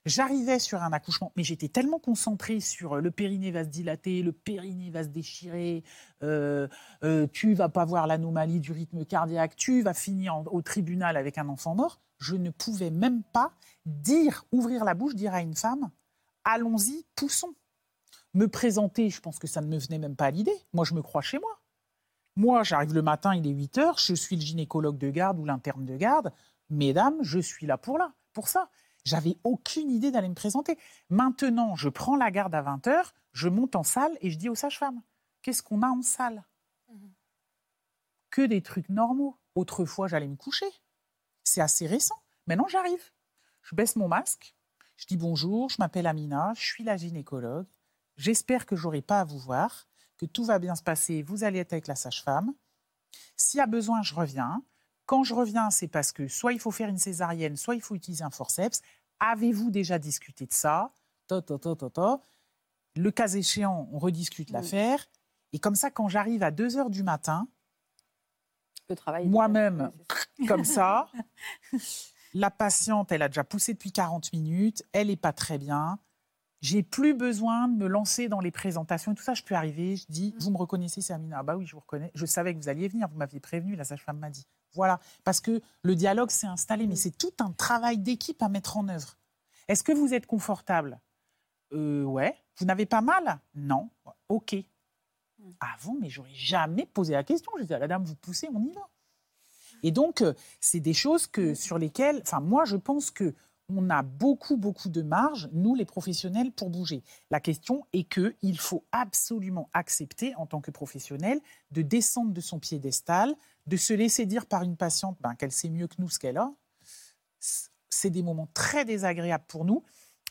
J'arrivais sur un accouchement, mais j'étais tellement concentrée sur euh, le périnée va se dilater, le périnée va se déchirer, euh, euh, tu vas pas voir l'anomalie du rythme cardiaque, tu vas finir au tribunal avec un enfant mort. Je ne pouvais même pas dire, ouvrir la bouche, dire à une femme, allons-y, poussons. Me présenter, je pense que ça ne me venait même pas à l'idée. Moi, je me crois chez moi. Moi, j'arrive le matin, il est 8 heures, je suis le gynécologue de garde ou l'interne de garde. Mesdames, je suis là pour, là, pour ça. J'avais aucune idée d'aller me présenter. Maintenant, je prends la garde à 20h, je monte en salle et je dis aux sages-femmes Qu'est-ce qu'on a en salle? Mhm. Que des trucs normaux. Autrefois, j'allais me coucher. C'est assez récent. Maintenant, j'arrive. Je baisse mon masque. Je dis bonjour, je m'appelle Amina, je suis la gynécologue. J'espère que j'aurai pas à vous voir, que tout va bien se passer. Vous allez être avec la sage-femme. S'il y a besoin, je reviens. Quand je reviens, c'est parce que soit il faut faire une césarienne, soit il faut utiliser un forceps. Avez-vous déjà discuté de ça? Le cas échéant, on rediscute l'affaire. Et comme ça, quand j'arrive à 2 heures du matin, moi-même, comme ça, la patiente, elle a déjà poussé depuis 40 minutes, elle n'est pas très bien. J'ai plus besoin de me lancer dans les présentations et tout ça. Je peux arriver, je dis, mm. vous me reconnaissez, c'est Amina. Ah bah oui, je vous reconnais. Je savais que vous alliez venir, vous m'aviez prévenu, la sage-femme m'a dit. Voilà, parce que le dialogue s'est installé, mais c'est tout un travail d'équipe à mettre en œuvre. Est-ce que vous êtes confortable? Euh, Ouais. Vous n'avez pas mal? Non. Ok. Avant, mais j'aurais jamais posé la question. Je disais à la dame, vous poussez, on y va. Et donc, euh, c'est des choses que, sur lesquelles, enfin, moi, je pense que on a beaucoup, beaucoup de marge, nous les professionnels, pour bouger. La question est qu'il faut absolument accepter, en tant que professionnel, de descendre de son piédestal, de se laisser dire par une patiente ben, qu'elle sait mieux que nous ce qu'elle a. C'est des moments très désagréables pour nous,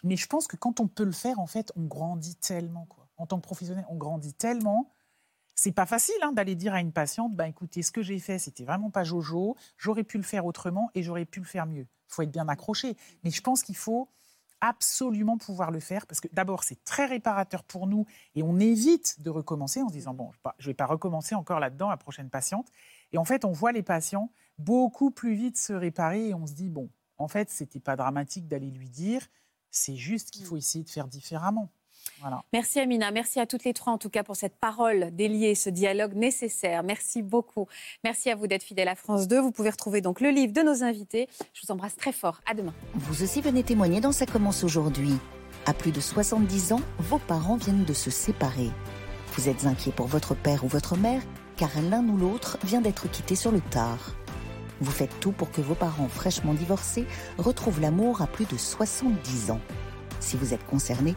mais je pense que quand on peut le faire, en fait, on grandit tellement. Quoi. En tant que professionnel, on grandit tellement. C'est pas facile hein, d'aller dire à une patiente, ben, écoutez, ce que j'ai fait, c'était vraiment pas jojo, j'aurais pu le faire autrement et j'aurais pu le faire mieux. Il faut être bien accroché. Mais je pense qu'il faut absolument pouvoir le faire parce que d'abord c'est très réparateur pour nous et on évite de recommencer en se disant bon je ne vais pas recommencer encore là-dedans la prochaine patiente et en fait on voit les patients beaucoup plus vite se réparer et on se dit bon en fait c'était pas dramatique d'aller lui dire c'est juste qu'il faut essayer de faire différemment Merci Amina, merci à toutes les trois en tout cas pour cette parole déliée, ce dialogue nécessaire. Merci beaucoup. Merci à vous d'être fidèle à France 2. Vous pouvez retrouver donc le livre de nos invités. Je vous embrasse très fort. À demain. Vous aussi venez témoigner dans Ça commence aujourd'hui. À plus de 70 ans, vos parents viennent de se séparer. Vous êtes inquiet pour votre père ou votre mère car l'un ou l'autre vient d'être quitté sur le tard. Vous faites tout pour que vos parents fraîchement divorcés retrouvent l'amour à plus de 70 ans. Si vous êtes concerné,